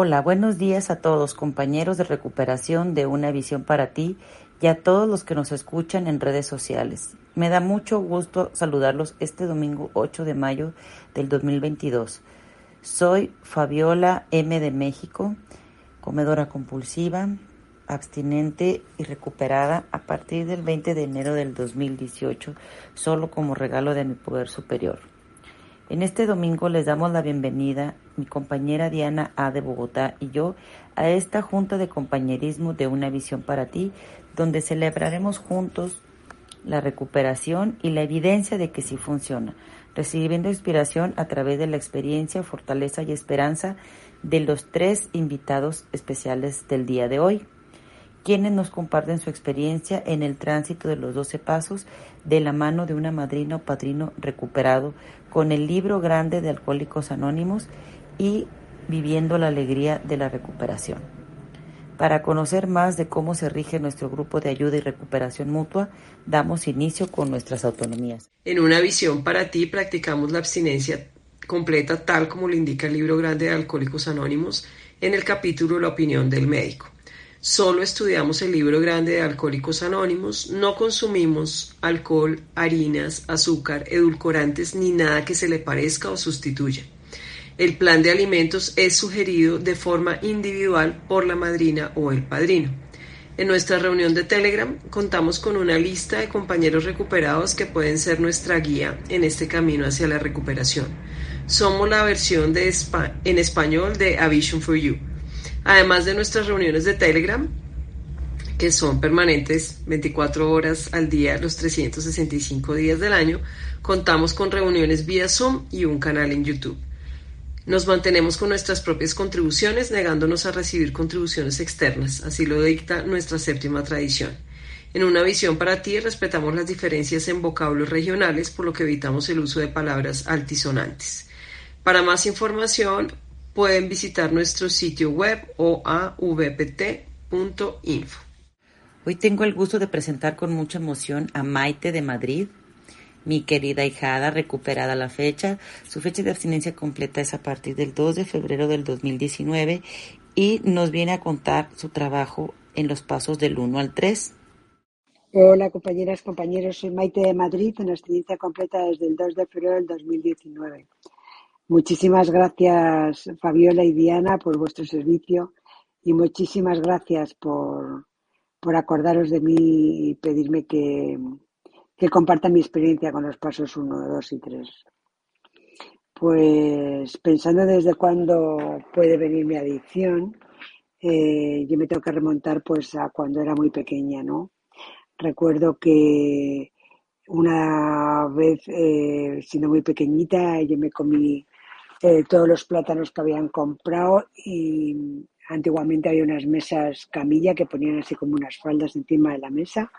Hola, buenos días a todos, compañeros de recuperación de Una Visión para Ti y a todos los que nos escuchan en redes sociales. Me da mucho gusto saludarlos este domingo 8 de mayo del 2022. Soy Fabiola M de México, comedora compulsiva, abstinente y recuperada a partir del 20 de enero del 2018, solo como regalo de mi poder superior. En este domingo les damos la bienvenida, mi compañera Diana A. de Bogotá y yo, a esta junta de compañerismo de Una Visión para Ti, donde celebraremos juntos la recuperación y la evidencia de que sí funciona, recibiendo inspiración a través de la experiencia, fortaleza y esperanza de los tres invitados especiales del día de hoy quienes nos comparten su experiencia en el tránsito de los 12 pasos de la mano de una madrina o padrino recuperado con el libro grande de Alcohólicos Anónimos y viviendo la alegría de la recuperación. Para conocer más de cómo se rige nuestro grupo de ayuda y recuperación mutua, damos inicio con nuestras autonomías. En una visión para ti practicamos la abstinencia completa tal como lo indica el libro grande de Alcohólicos Anónimos en el capítulo La opinión del médico. Solo estudiamos el libro grande de Alcohólicos Anónimos, no consumimos alcohol, harinas, azúcar, edulcorantes ni nada que se le parezca o sustituya. El plan de alimentos es sugerido de forma individual por la madrina o el padrino. En nuestra reunión de Telegram contamos con una lista de compañeros recuperados que pueden ser nuestra guía en este camino hacia la recuperación. Somos la versión en español de A Vision for You Además de nuestras reuniones de Telegram, que son permanentes 24 horas al día, los 365 días del año, contamos con reuniones vía Zoom y un canal en YouTube. Nos mantenemos con nuestras propias contribuciones, negándonos a recibir contribuciones externas, así lo dicta nuestra séptima tradición. En una visión para ti respetamos las diferencias en vocablos regionales, por lo que evitamos el uso de palabras altisonantes. Para más información, pueden visitar nuestro sitio web o avpt.info. Hoy tengo el gusto de presentar con mucha emoción a Maite de Madrid, mi querida hijada, recuperada la fecha. Su fecha de abstinencia completa es a partir del 2 de febrero del 2019 y nos viene a contar su trabajo en los pasos del 1 al 3. Hola compañeras, compañeros, soy Maite de Madrid en abstinencia completa desde el 2 de febrero del 2019. Muchísimas gracias, Fabiola y Diana, por vuestro servicio y muchísimas gracias por, por acordaros de mí y pedirme que, que comparta mi experiencia con los pasos 1, 2 y 3. Pues pensando desde cuándo puede venir mi adicción, eh, yo me tengo que remontar pues a cuando era muy pequeña, ¿no? Recuerdo que una vez, eh, siendo muy pequeñita, yo me comí eh, todos los plátanos que habían comprado y antiguamente había unas mesas camilla que ponían así como unas faldas encima de la mesa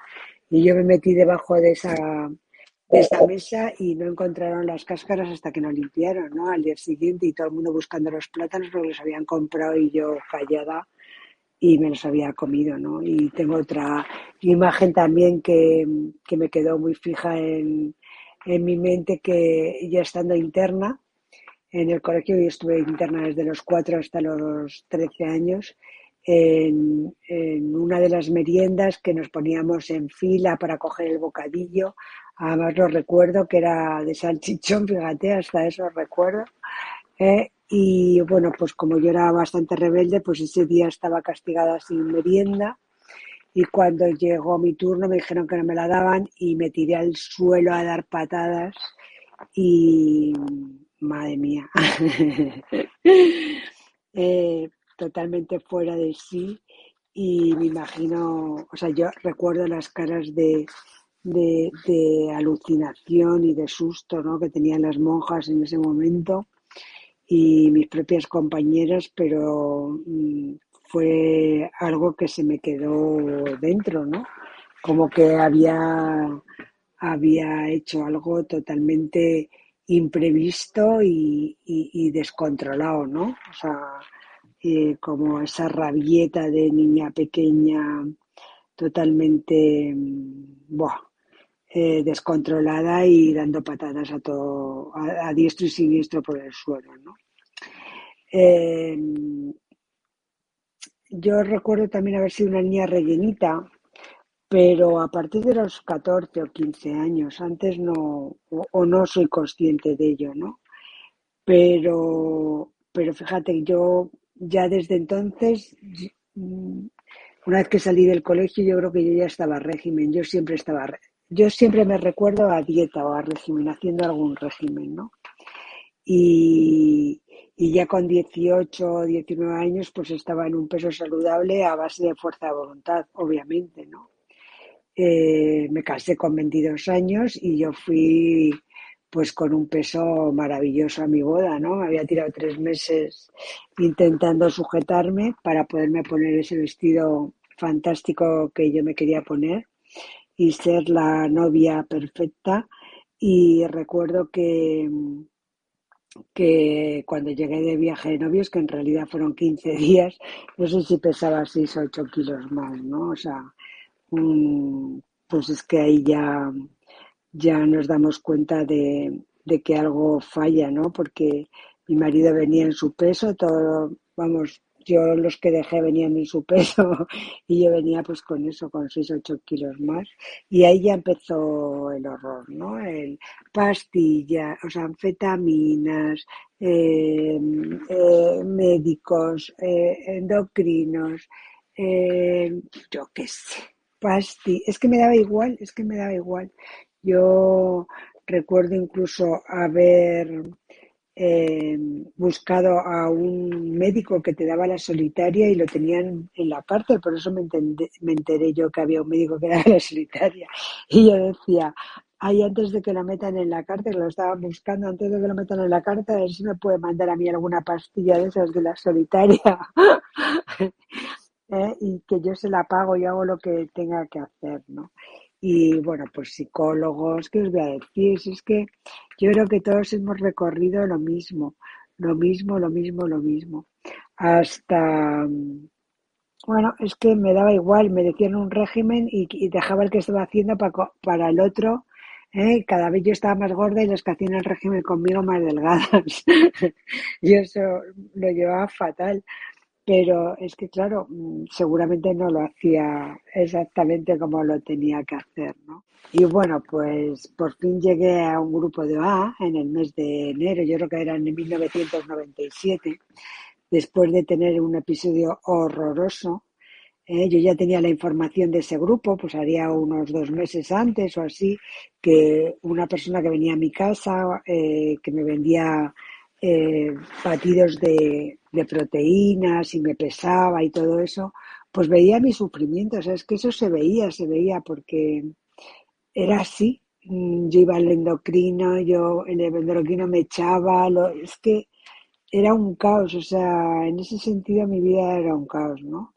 y yo me metí debajo de esa de esa mesa y no encontraron las cáscaras hasta que nos limpiaron, ¿no? Al día siguiente y todo el mundo buscando los plátanos porque los habían comprado y yo callada y me los había comido, ¿no? Y tengo otra imagen también que, que me quedó muy fija en, en mi mente que ya estando interna, en el colegio y estuve interna desde los 4 hasta los 13 años en, una de las meriendas que nos poníamos en fila para coger el bocadillo. Además lo recuerdo que era de salchichón, fíjate, hasta eso recuerdo. ¿eh? y bueno, pues como yo era bastante rebelde, pues ese día estaba castigada sin merienda. Y cuando llegó mi turno me dijeron que no me la daban y me tiré al suelo a dar patadas y madre mía, eh, totalmente fuera de sí y me imagino, o sea, yo recuerdo las caras de, de, alucinación y de susto ¿no? que tenían las monjas en ese momento y mis propias compañeras, pero mm, fue algo que se me quedó dentro, ¿no? Como que había, había hecho algo totalmente imprevisto y, descontrolado, ¿no? O sea, eh, como esa rabieta de niña pequeña totalmente mm, eh, descontrolada y dando patadas a todo, a, diestro y siniestro por el suelo, ¿no? Em, yo recuerdo también haber sido una niña rellenita, pero a partir de los 14 o 15 años, antes no, o, no soy consciente de ello, ¿no? Pero, pero fíjate, yo ya desde entonces, mm, una vez que salí del colegio, yo creo que yo ya estaba a régimen, yo siempre estaba, yo siempre me recuerdo a dieta o a régimen, haciendo algún régimen, ¿no? Y, y ya con 18 o 19 años, pues estaba en un peso saludable a base de fuerza de voluntad, obviamente, ¿no? Eh, me casé con 22 años y yo fui pues con un peso maravilloso a mi boda, ¿no? Me había tirado tres meses intentando sujetarme para poderme poner ese vestido fantástico que yo me quería poner y ser la novia perfecta. Y recuerdo que, que cuando llegué de viaje de novios, que en realidad fueron 15 días, no sé si pesaba 6 o 8 kilos más, ¿no? O sea, pues es que ahí ya, ya nos damos cuenta de, de que algo falla, ¿no? Porque mi marido venía en su peso, todo, vamos, yo los que dejé venían en su peso y yo venía pues con eso, con 6 8 kilos más. Y ahí ya empezó el horror, ¿no? El pastillas, o sea, anfetaminas, eh, eh, médicos, eh, endocrinos, yo qué sé, pasti. Es que me daba igual, es que me daba igual. Yo recuerdo incluso haber eh, buscado a un médico que te daba la solitaria y lo tenían en la cárcel, por eso me, me enteré yo que había un médico que daba la solitaria. Y yo decía, ahí antes de que lo metan en la cárcel, lo estaban buscando antes de que lo metan en la cárcel, a ver si me puede mandar a mí alguna pastilla de esas de la solitaria. ¿Eh? Y que yo se la pago y hago lo que tenga que hacer, ¿no? Y bueno, pues psicólogos, ¿qué os voy a decir? Si es que yo creo que todos hemos recorrido lo mismo, lo mismo, lo mismo, lo mismo. Hasta, bueno, es que me daba igual, me decían un régimen y, dejaba el que estaba haciendo para, para el otro. ¿eh? Cada vez yo estaba más gorda y los que hacían el régimen conmigo más delgadas. yo eso lo llevaba fatal. Pero es que, claro, mm, seguramente no lo hacía exactamente como lo tenía que hacer, ¿no? Y bueno, pues por fin llegué a un grupo de A en el mes de enero, yo creo que era en 1997, después de tener un episodio horroroso. ¿eh? yo ya tenía la información de ese grupo, pues haría unos dos meses antes o así, que una persona que venía a mi casa, eh, que me vendía eh, batidos de, proteínas y me pesaba y todo eso, pues veía mi sufrimiento. O sea, es que eso se veía, se veía porque era así. Mm, yo iba al endocrino, yo el endocrino me echaba, lo, es que era un caos, o sea, en ese sentido mi vida era un caos, ¿no?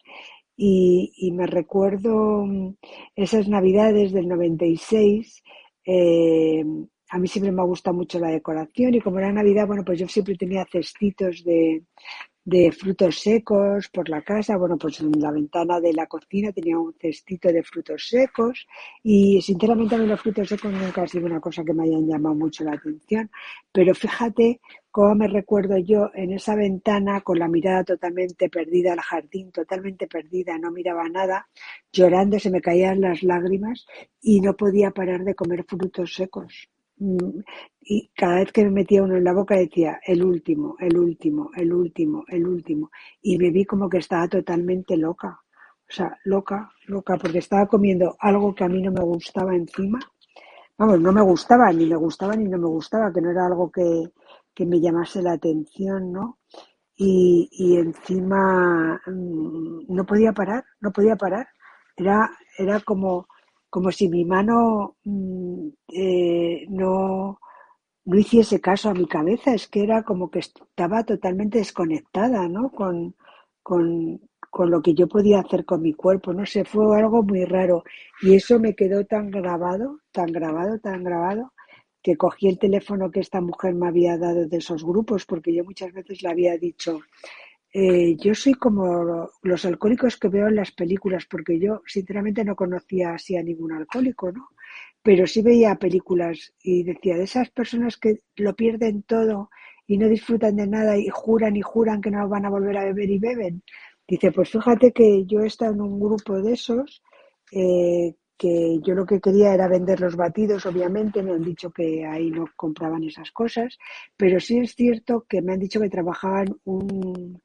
Y, me recuerdo mm, esas navidades del 96, eh, a mí siempre me ha gustado mucho la decoración y como era Navidad, bueno, pues yo siempre tenía cestitos de, de frutos secos por la casa. Bueno, pues en la ventana de la cocina tenía un cestito de frutos secos y sinceramente a mí los frutos secos nunca ha sido una cosa que me hayan llamado mucho la atención. Pero fíjate cómo me recuerdo yo en esa ventana con la mirada totalmente perdida al jardín, totalmente perdida, no miraba nada, llorando, se me caían las lágrimas y no podía parar de comer frutos secos. Y cada vez que me metía uno en la boca decía el último, el último, el último, el último. Y me vi como que estaba totalmente loca. O sea, loca, loca, porque estaba comiendo algo que a mí no me gustaba encima. Vamos, no me gustaba, ni me gustaba ni no me gustaba, que no era algo que, que me llamase la atención, ¿no? Y, y encima mm, no podía parar, no podía parar. Era, era como, como si mi mano mm, eh, no, no hiciese caso a mi cabeza, es que era como que estaba totalmente desconectada, ¿no? Con, con, con lo que yo podía hacer con mi cuerpo, no sé, fue algo muy raro. Y eso me quedó tan grabado, tan grabado, tan grabado, que cogí el teléfono que esta mujer me había dado de esos grupos, porque yo muchas veces le había dicho, eh, yo soy como los alcohólicos que veo en las películas, porque yo sinceramente no conocía así a ningún alcohólico, ¿no? Pero sí veía películas y decía, de esas personas que lo pierden todo y no disfrutan de nada y juran y juran que no van a volver a beber y beben. Dice, pues fíjate que yo he estado en un grupo de esos, eh, que yo lo que quería era vender los batidos, obviamente, me han dicho que ahí no compraban esas cosas, pero sí es cierto que me han dicho que trabajaban un,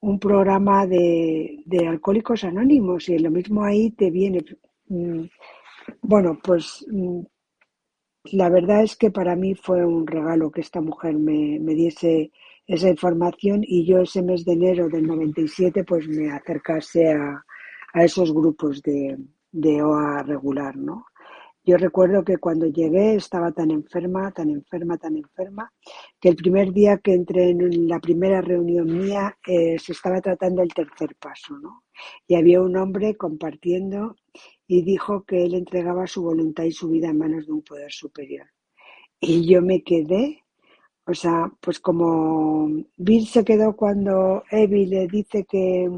un programa de, de alcohólicos anónimos y lo mismo ahí te viene. Mm, bueno, pues mm, la verdad es que para mí fue un regalo que esta mujer me, me diese esa información y yo ese mes de enero del 97 pues me acercase a, a esos grupos de, de OA regular, ¿no? Yo recuerdo que cuando llegué estaba tan enferma, tan enferma, tan enferma, que el primer día que entré en la primera reunión mía eh, se estaba tratando el tercer paso, ¿no? Y había un hombre compartiendo y dijo que él entregaba su voluntad y su vida en manos de un poder superior. Y yo me quedé, o sea, pues como Bill se quedó cuando Evie le dice que,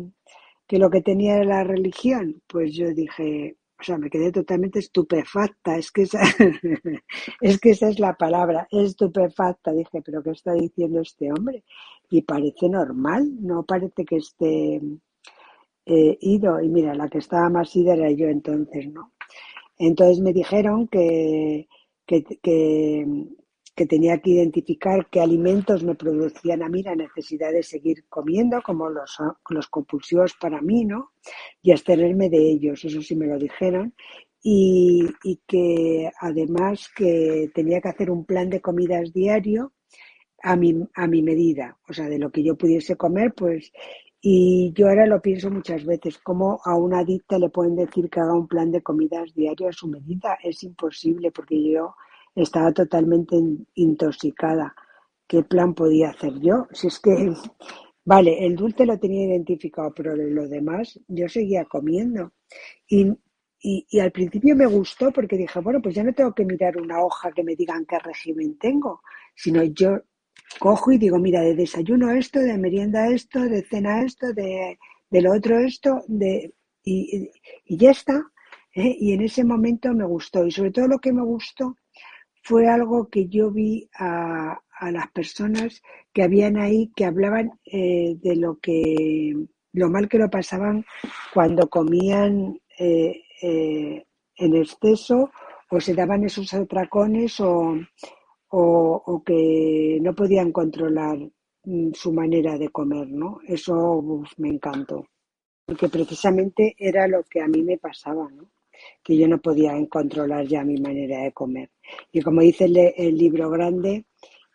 que lo que tenía era la religión, pues yo dije, o sea, me quedé totalmente estupefacta, es que esa, es que esa es la palabra, estupefacta. Dije, pero ¿qué está diciendo este hombre? Y parece normal, no parece que esté eh, ido. Y mira, la que estaba más ida era yo entonces, ¿no? Entonces me dijeron que, que, que tenía que identificar qué alimentos me producían a mí la necesidad de seguir comiendo, como los, los compulsivos para mí, ¿no? Y abstenerme de ellos, eso sí me lo dijeron. Y, y, que además que tenía que hacer un plan de comidas diario a mi, a mi medida, o sea, de lo que yo pudiese comer, pues, y yo ahora lo pienso muchas veces, como a una adicta le pueden decir que haga un plan de comidas diario a su medida, es imposible, porque yo estaba totalmente intoxicada. ¿Qué plan podía hacer yo? Si es que, vale, el dulce lo tenía identificado, pero lo demás yo seguía comiendo. Y, y, y, al principio me gustó porque dije, bueno, pues ya no tengo que mirar una hoja que me digan qué régimen tengo, sino yo cojo y digo, mira, de desayuno esto, de merienda esto, de cena esto, de, de lo otro esto, de, y, y ya está. ¿eh? Y en ese momento me gustó. Y sobre todo lo que me gustó fue algo que yo vi a, a las personas que habían ahí que hablaban eh, de lo que lo mal que lo pasaban cuando comían eh, eh, en exceso o se daban esos atracones o, o, o que no podían controlar mm, su manera de comer, ¿no? Eso me encantó, porque precisamente era lo que a mí me pasaba, ¿no? Que yo no podía controlar ya mi manera de comer. Y como dice el, libro grande,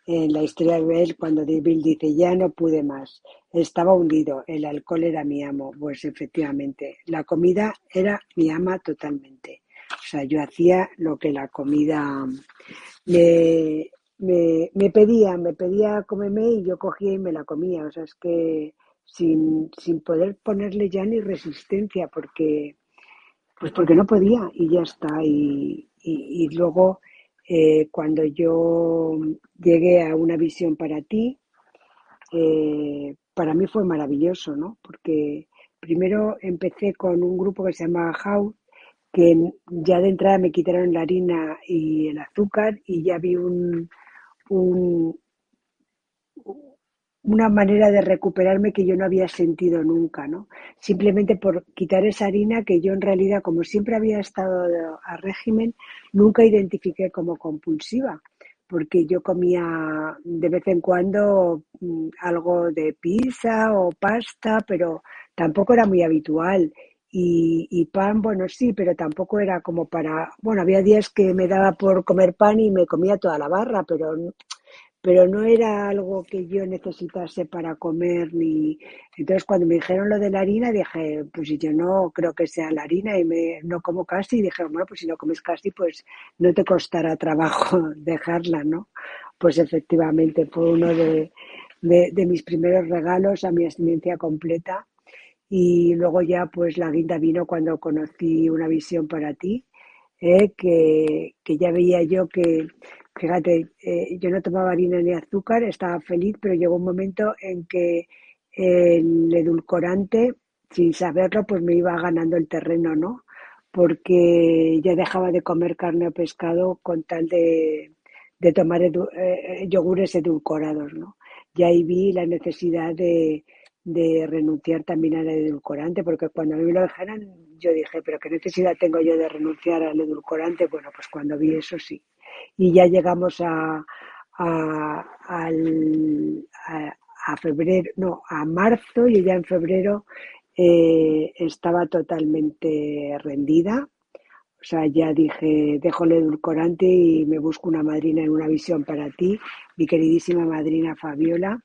en la historia de él, cuando Bill dice, ya no pude más, estaba hundido, el alcohol era mi amo, pues efectivamente, la comida era mi ama totalmente. O sea, yo hacía lo que la comida me, me, me pedía, me pedía comerme y yo cogía y me la comía. O sea, es que sin, sin poder ponerle ya ni resistencia, porque pues porque no podía y ya está. Y, y, luego, eh, cuando yo llegué a una visión para ti, eh, para mí fue maravilloso, ¿no? Porque primero empecé con un grupo que se llama House, que ya de entrada me quitaron la harina y el azúcar y ya vi un, un, una manera de recuperarme que yo no había sentido nunca, ¿no? Simplemente por quitar esa harina que yo en realidad, como siempre había estado a régimen, nunca identifiqué como compulsiva, porque yo comía de vez en cuando mm, algo de pizza o pasta, pero tampoco era muy habitual. Y, y, pan, bueno, sí, pero tampoco era como para, bueno, había días que me daba por comer pan y me comía toda la barra, pero pero no era algo que yo necesitase para comer ni entonces cuando me dijeron lo de la harina dije pues yo no creo que sea la harina y me no como casi y dije bueno pues si no comes casi pues no te costará trabajo dejarla no pues efectivamente fue uno de, de, mis primeros regalos a mi abstinencia completa. Y luego ya pues la guinda vino cuando conocí una visión para ti eh, que, que ya veía yo que Fíjate, eh, yo no tomaba harina ni azúcar, estaba feliz, pero llegó un momento en que el edulcorante, sin saberlo, pues me iba ganando el terreno, ¿no? Porque ya dejaba de comer carne o pescado con tal de, de tomar edu, eh, yogures edulcorados, ¿no? Y ahí vi la necesidad de, de renunciar también al edulcorante, porque cuando a mí me lo dejaron, yo dije, pero ¿qué necesidad tengo yo de renunciar al edulcorante? Bueno, pues cuando vi eso sí. Y ya llegamos a, a, febrero, no, a marzo, y ya en febrero eh, estaba totalmente rendida. O sea, ya dije, dejo el edulcorante y me busco una madrina en una visión para ti, mi queridísima madrina Fabiola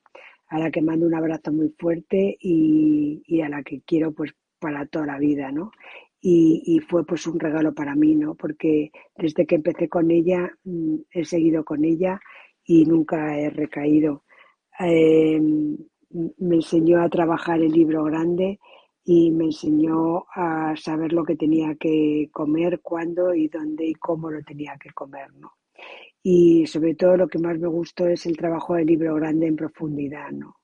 a la que mando un abrazo muy fuerte y, a la que quiero pues para toda la vida, ¿no? Y, fue pues un regalo para mí, ¿no? Porque desde que empecé con ella, mm, he seguido con ella y nunca he recaído. Em, me enseñó a trabajar el libro grande y me enseñó a saber lo que tenía que comer, cuándo y dónde y cómo lo tenía que comer, ¿no? y sobre todo lo que más me gustó es el trabajo del libro grande en profundidad, ¿no?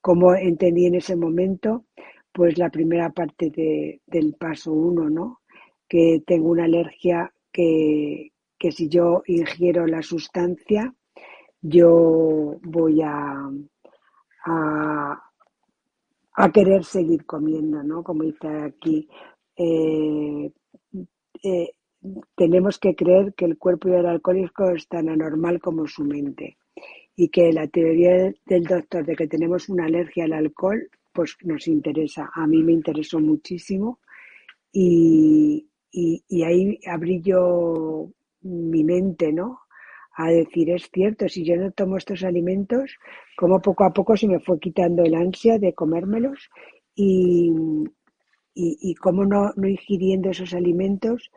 Como entendí en ese momento, pues la primera parte de, del paso uno, ¿no? Que tengo una alergia que, que si yo ingiero la sustancia, yo voy a, a, querer seguir comiendo, ¿no? Como dice aquí. Eh, eh, tenemos que creer que el cuerpo del alcohólico es tan anormal como su mente y que la teoría del doctor de que tenemos una alergia al alcohol pues nos interesa. A mí me interesó muchísimo y, y, ahí abrí yo mi mente, ¿no? A decir, es cierto, si yo no tomo estos alimentos, como poco a poco se me fue quitando el ansia de comérmelos y, y, y cómo no, no ingiriendo esos alimentos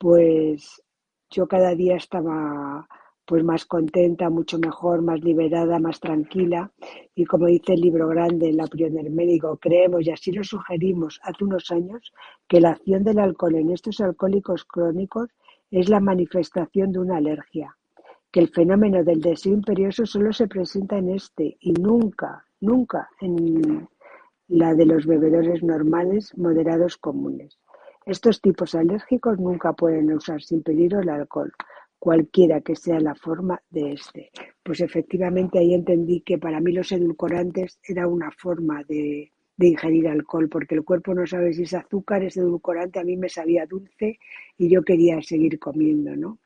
pues yo cada día estaba pues más contenta, mucho mejor, más liberada, más tranquila. Y como dice el libro grande la del médico, creemos y así lo sugerimos hace unos años que la acción del alcohol en estos alcohólicos crónicos es la manifestación de una alergia, que el fenómeno del deseo imperioso solo se presenta en este y nunca, nunca en la de los bebedores normales, moderados, comunes. Estos tipos alérgicos nunca pueden usar sin peligro el alcohol, cualquiera que sea la forma de este. Pues efectivamente ahí entendí que para mí los edulcorantes era una forma de, ingerir alcohol, porque el cuerpo no sabe si es azúcar, es edulcorante, a mí me sabía dulce y yo quería seguir comiendo, ¿no?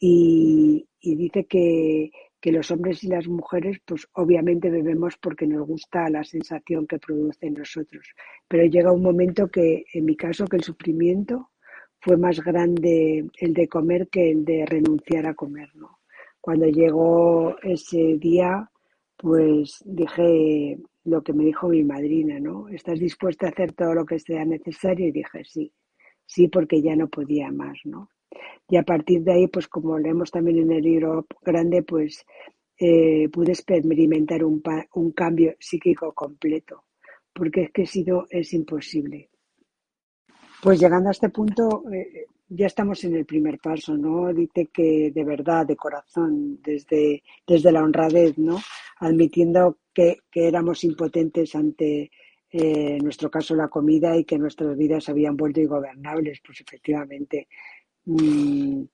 y dice que, que los hombres y las mujeres, pues obviamente bebemos porque nos gusta la sensación que produce en nosotros. Pero llega un momento que, en mi caso, que el sufrimiento fue más grande el de comer que el de renunciar a comer. Cuando llegó ese día, pues dije lo que me dijo mi madrina, ¿no? ¿Estás dispuesta a hacer todo lo que sea necesario? Y dije sí, sí, porque ya no podía más, ¿no? Y a partir de ahí, pues como leemos también en el libro grande, pues eh, pude experimentar un, un cambio psíquico completo, porque es que si es imposible. Pues llegando a este punto, eh, ya estamos en el primer paso, ¿no? Dice que de verdad, de corazón, desde, desde la honradez, ¿no? Admitiendo que, que éramos impotentes ante, eh, en nuestro caso, la comida y que nuestras vidas habían vuelto ingobernables, pues efectivamente Mm,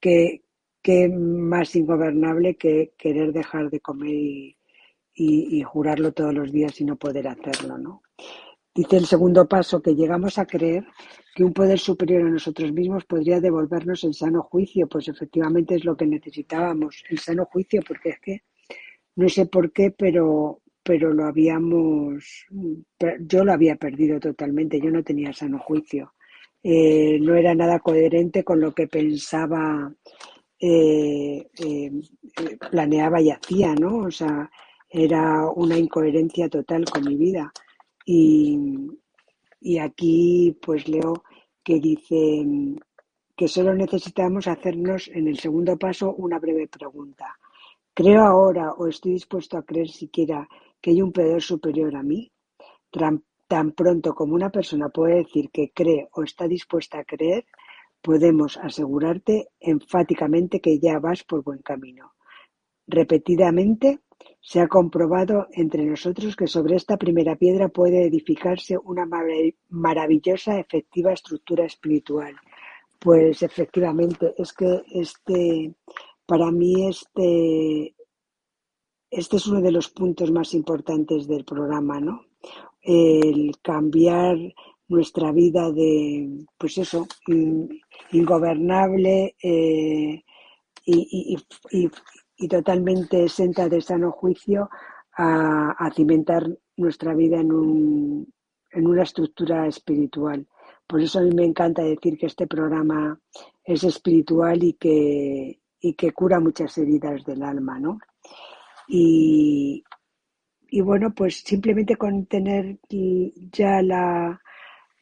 qué, más ingobernable que querer dejar de comer y, jurarlo todos los días y no poder hacerlo, ¿no? Dice el segundo paso que llegamos a creer que un poder superior a nosotros mismos podría devolvernos el sano juicio, pues efectivamente es lo que necesitábamos, el sano juicio, porque es que no sé por qué, pero pero lo habíamos, yo lo había perdido totalmente, yo no tenía sano juicio. Eh, no era nada coherente con lo que pensaba, eh, eh, planeaba y hacía, ¿no? O sea, era una incoherencia total con mi vida. Y, y aquí pues leo que dice que solo necesitamos hacernos en el segundo paso una breve pregunta. ¿Creo ahora o estoy dispuesto a creer siquiera que hay un poder superior a mí? Tan pronto como una persona puede decir que cree o está dispuesta a creer, podemos asegurarte enfáticamente que ya vas por buen camino. Repetidamente se ha comprobado entre nosotros que sobre esta primera piedra puede edificarse una maravillosa, efectiva estructura espiritual. Pues efectivamente, es que este, para mí este, este es uno de los puntos más importantes del programa, ¿no? El cambiar nuestra vida de, pues eso, ingobernable eh, y, totalmente exenta de sano juicio a, cimentar nuestra vida en, un, en una estructura espiritual. Por eso a mí me encanta decir que este programa es espiritual y que, y que cura muchas heridas del alma, ¿no? Y, y bueno, pues simplemente con tener ya la,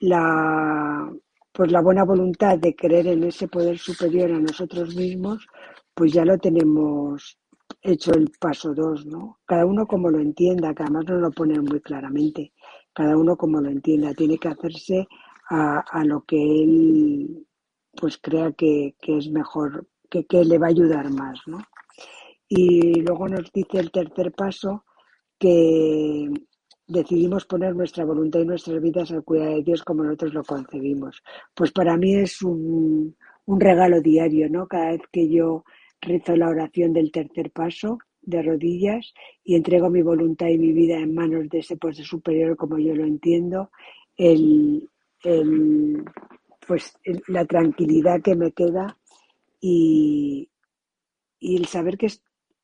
la, pues la buena voluntad de creer en ese poder superior a nosotros mismos, pues ya lo tenemos hecho el paso dos, ¿no? Cada uno como lo entienda, que además no lo ponen muy claramente, cada uno como lo entienda, tiene que hacerse a, a lo que él pues crea que, que es mejor, que, que, le va a ayudar más, ¿no? Y luego nos dice el tercer paso que decidimos poner nuestra voluntad y nuestras vidas al cuidado de Dios como nosotros lo concebimos. Pues para mí es un, un regalo diario, ¿no? Cada vez que yo rezo la oración del tercer paso de rodillas y entrego mi voluntad y mi vida en manos de ese poder superior como yo lo entiendo, el, el, pues la tranquilidad que me queda y, y el saber que,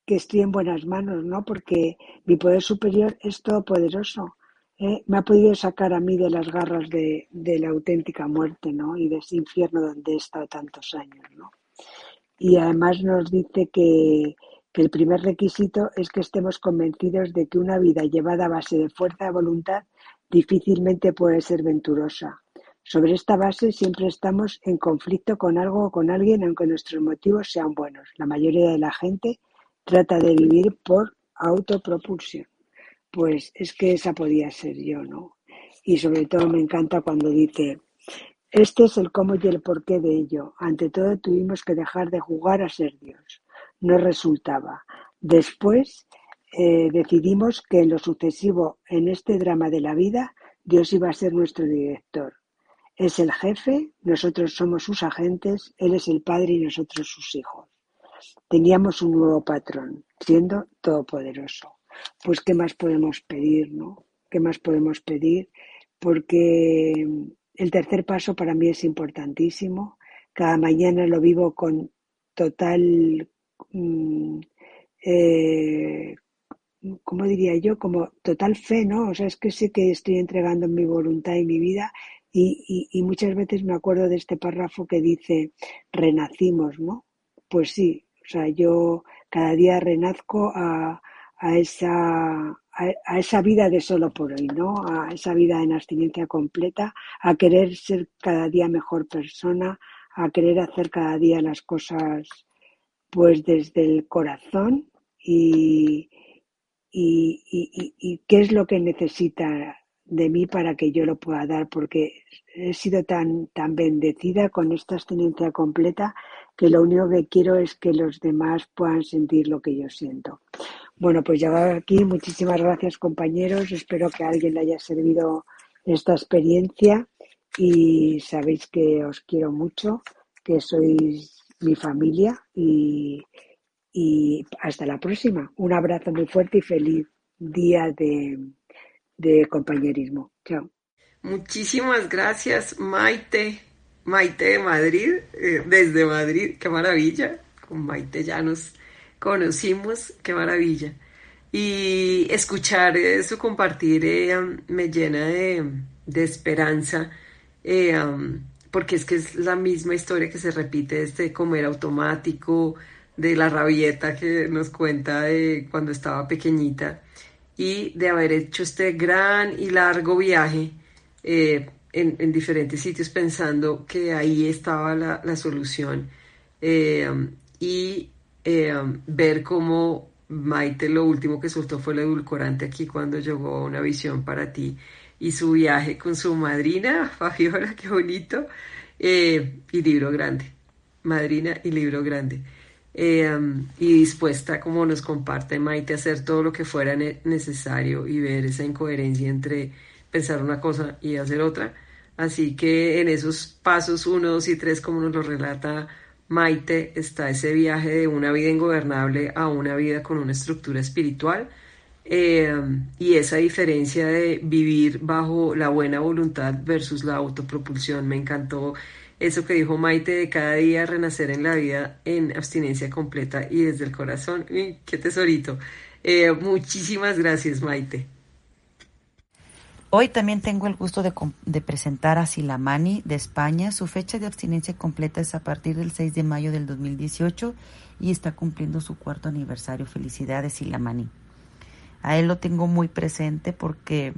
que estoy en buenas manos, ¿no? Porque mi poder superior es todopoderoso. ¿eh? Me ha podido sacar a mí de las garras de, de, la auténtica muerte, ¿no? Y de ese infierno donde he estado tantos años, ¿no? Y además nos dice que, que el primer requisito es que estemos convencidos de que una vida llevada a base de fuerza de voluntad difícilmente puede ser venturosa. Sobre esta base siempre estamos en conflicto con algo o con alguien aunque nuestros motivos sean buenos. La mayoría de la gente trata de vivir por autopropulsión. Pues es que esa podía ser yo, ¿no? Y sobre todo me encanta cuando dice, este es el cómo y el porqué de ello. Ante todo tuvimos que dejar de jugar a ser Dios. No resultaba. Después eh, decidimos que en lo sucesivo, en este drama de la vida, Dios iba a ser nuestro director. Es el jefe, nosotros somos sus agentes, Él es el padre y nosotros sus hijos. Teníamos un nuevo patrón, siendo todopoderoso. Pues, ¿qué más podemos pedir, no? ¿Qué más podemos pedir? Porque el tercer paso para mí es importantísimo. Cada mañana lo vivo con total, mm, eh, ¿cómo diría yo? Como total fe, ¿no? O sea, es que sé que estoy entregando mi voluntad y mi vida y, y, muchas veces me acuerdo de este párrafo que dice, renacimos, ¿no? Pues sí, o sea, yo cada día renazco a, a esa, a, esa vida de solo por hoy, ¿no? A esa vida en abstinencia completa, a querer ser cada día mejor persona, a querer hacer cada día las cosas pues desde el corazón y, y, y, y qué es lo que necesita de mí para que yo lo pueda dar, porque he sido tan, tan bendecida con esta abstinencia completa que lo único que quiero es que los demás puedan sentir lo que yo siento. Bueno, pues ya aquí. Muchísimas gracias compañeros. Espero que a alguien le haya servido esta experiencia y sabéis que os quiero mucho, que sois mi familia y, y hasta la próxima. Un abrazo muy fuerte y feliz día de, de compañerismo. Chao. Muchísimas gracias, Maite. Maite de Madrid, eh, desde Madrid, qué maravilla. Con Maite ya nos conocimos, qué maravilla. Y escuchar eso, compartir, eh, me llena de, de esperanza, eh, porque es que es la misma historia que se repite, este comer automático, de la rabieta que nos cuenta cuando estaba pequeñita y de haber hecho este gran y largo viaje eh, en, diferentes sitios pensando que ahí estaba la, la solución y eh, ver cómo Maite lo último que soltó fue el edulcorante aquí cuando llegó una visión para ti y su viaje con su madrina, Fabiola, qué bonito, y libro grande, madrina y libro grande. Eh, y dispuesta, como nos comparte Maite, a hacer todo lo que fuera necesario y ver esa incoherencia entre pensar una cosa y hacer otra. Así que en esos pasos uno, dos y tres, como nos lo relata Maite está ese viaje de una vida ingobernable a una vida con una estructura espiritual eh, y esa diferencia de vivir bajo la buena voluntad versus la autopropulsión. Me encantó eso que dijo Maite de cada día renacer en la vida en abstinencia completa y desde el corazón. ¡Qué tesorito! Eh, muchísimas gracias, Maite. Hoy también tengo el gusto de, presentar a Silamani de España. Su fecha de abstinencia completa es a partir del 6 de mayo del 2018 y está cumpliendo su cuarto aniversario. Felicidades, Silamani. A él lo tengo muy presente porque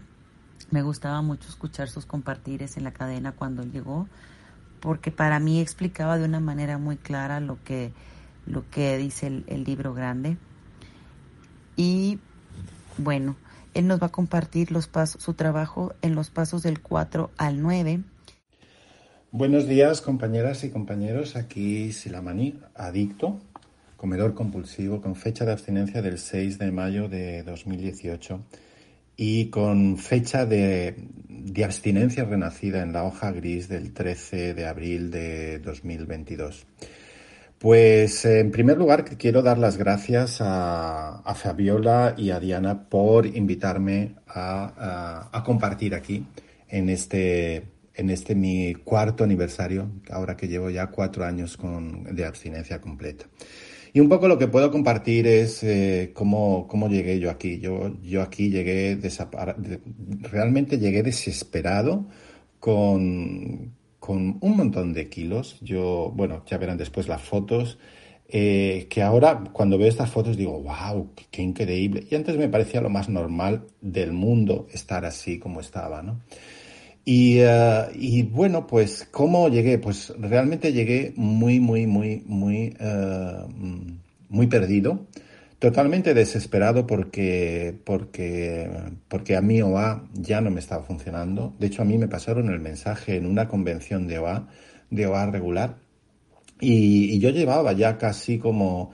me gustaba mucho escuchar sus compartires en la cadena cuando llegó, porque para mí explicaba de una manera muy clara lo que, lo que dice el, el libro grande. Y bueno, él nos va a compartir su trabajo en los pasos del 4 al 9. Buenos días, compañeras y compañeros. Aquí Silamani, adicto, comedor compulsivo, con fecha de abstinencia del 6 de mayo de 2018 y con fecha de, de abstinencia renacida en la hoja gris del 13 de abril de 2022. Pues en primer lugar quiero dar las gracias a, Fabiola y a Diana por invitarme a, compartir aquí en este, en este mi cuarto aniversario, ahora que llevo ya cuatro años con, de abstinencia completa. Y un poco lo que puedo compartir es eh, cómo, cómo, llegué yo aquí. Yo, yo aquí llegué, realmente llegué desesperado con, con un montón de kilos. Yo, bueno, ya verán después las fotos. Eh, que ahora cuando veo estas fotos digo, wow, qué, increíble. Y antes me parecía lo más normal del mundo estar así como estaba, ¿no? Y, eh, y bueno, pues, ¿cómo llegué? Pues realmente llegué muy, muy, muy, muy, uh, muy perdido totalmente desesperado porque, porque, porque a mí OA ya no me estaba funcionando. De hecho, a mí me pasaron el mensaje en una convención de OA, de OA regular, y, yo llevaba ya casi como,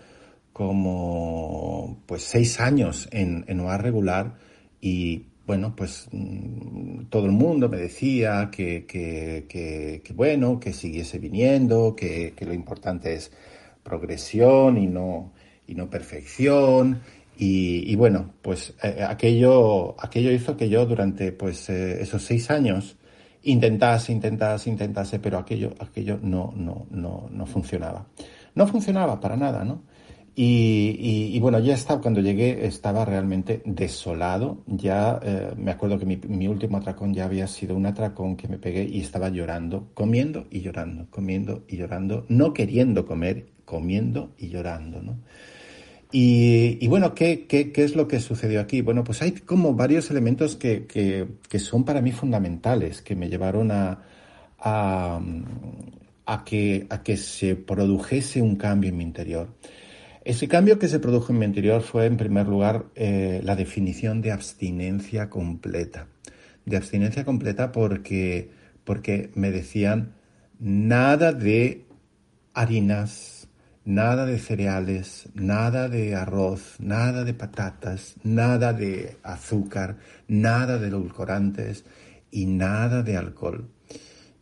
como pues seis años en, en OA regular y bueno, pues mm, todo el mundo me decía que, que, que, que bueno, que siguiese viniendo, que, que lo importante es progresión y no, y no perfección. Y, bueno, pues eh, aquello, aquello hizo que yo durante pues eh, esos seis años intentase, intentase, intentase, pero aquello, aquello no, no, no, no funcionaba. No funcionaba para nada, ¿no? Y, bueno, ya estaba, cuando llegué estaba realmente desolado. Ya eh, me acuerdo que mi, mi, último atracón ya había sido un atracón que me pegué y estaba llorando, comiendo y llorando, comiendo y llorando, no queriendo comer, comiendo y llorando, ¿no? Y, bueno, ¿qué, ¿qué, qué, es lo que sucedió aquí? Bueno, pues hay como varios elementos que, son para mí fundamentales, que me llevaron a, que, se produjese un cambio en mi interior. Ese cambio que se produjo en mi interior fue, en primer lugar, eh, la definición de abstinencia completa. De abstinencia completa porque me decían nada de harinas, nada de cereales, nada de arroz, nada de patatas, nada de azúcar, nada de edulcorantes y nada de alcohol.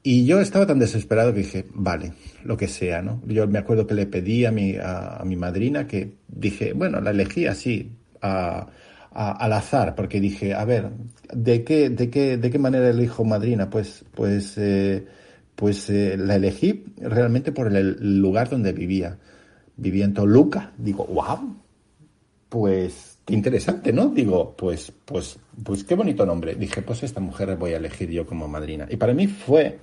Y yo estaba tan desesperado que dije, vale, lo que sea, ¿no? Yo me acuerdo que le pedí a mi, a, mi madrina que dije, bueno, la elegí así, a, al azar, porque dije, a ver, ¿de qué, de qué, de qué manera elijo madrina? Pues, pues, eh, pues eh, la elegí realmente por el lugar donde vivía vivía en Toluca. Digo, wow, pues qué interesante, ¿no? Digo, pues, pues, pues qué bonito nombre. Dije, pues esta mujer voy a elegir yo como madrina. Y para mí fue,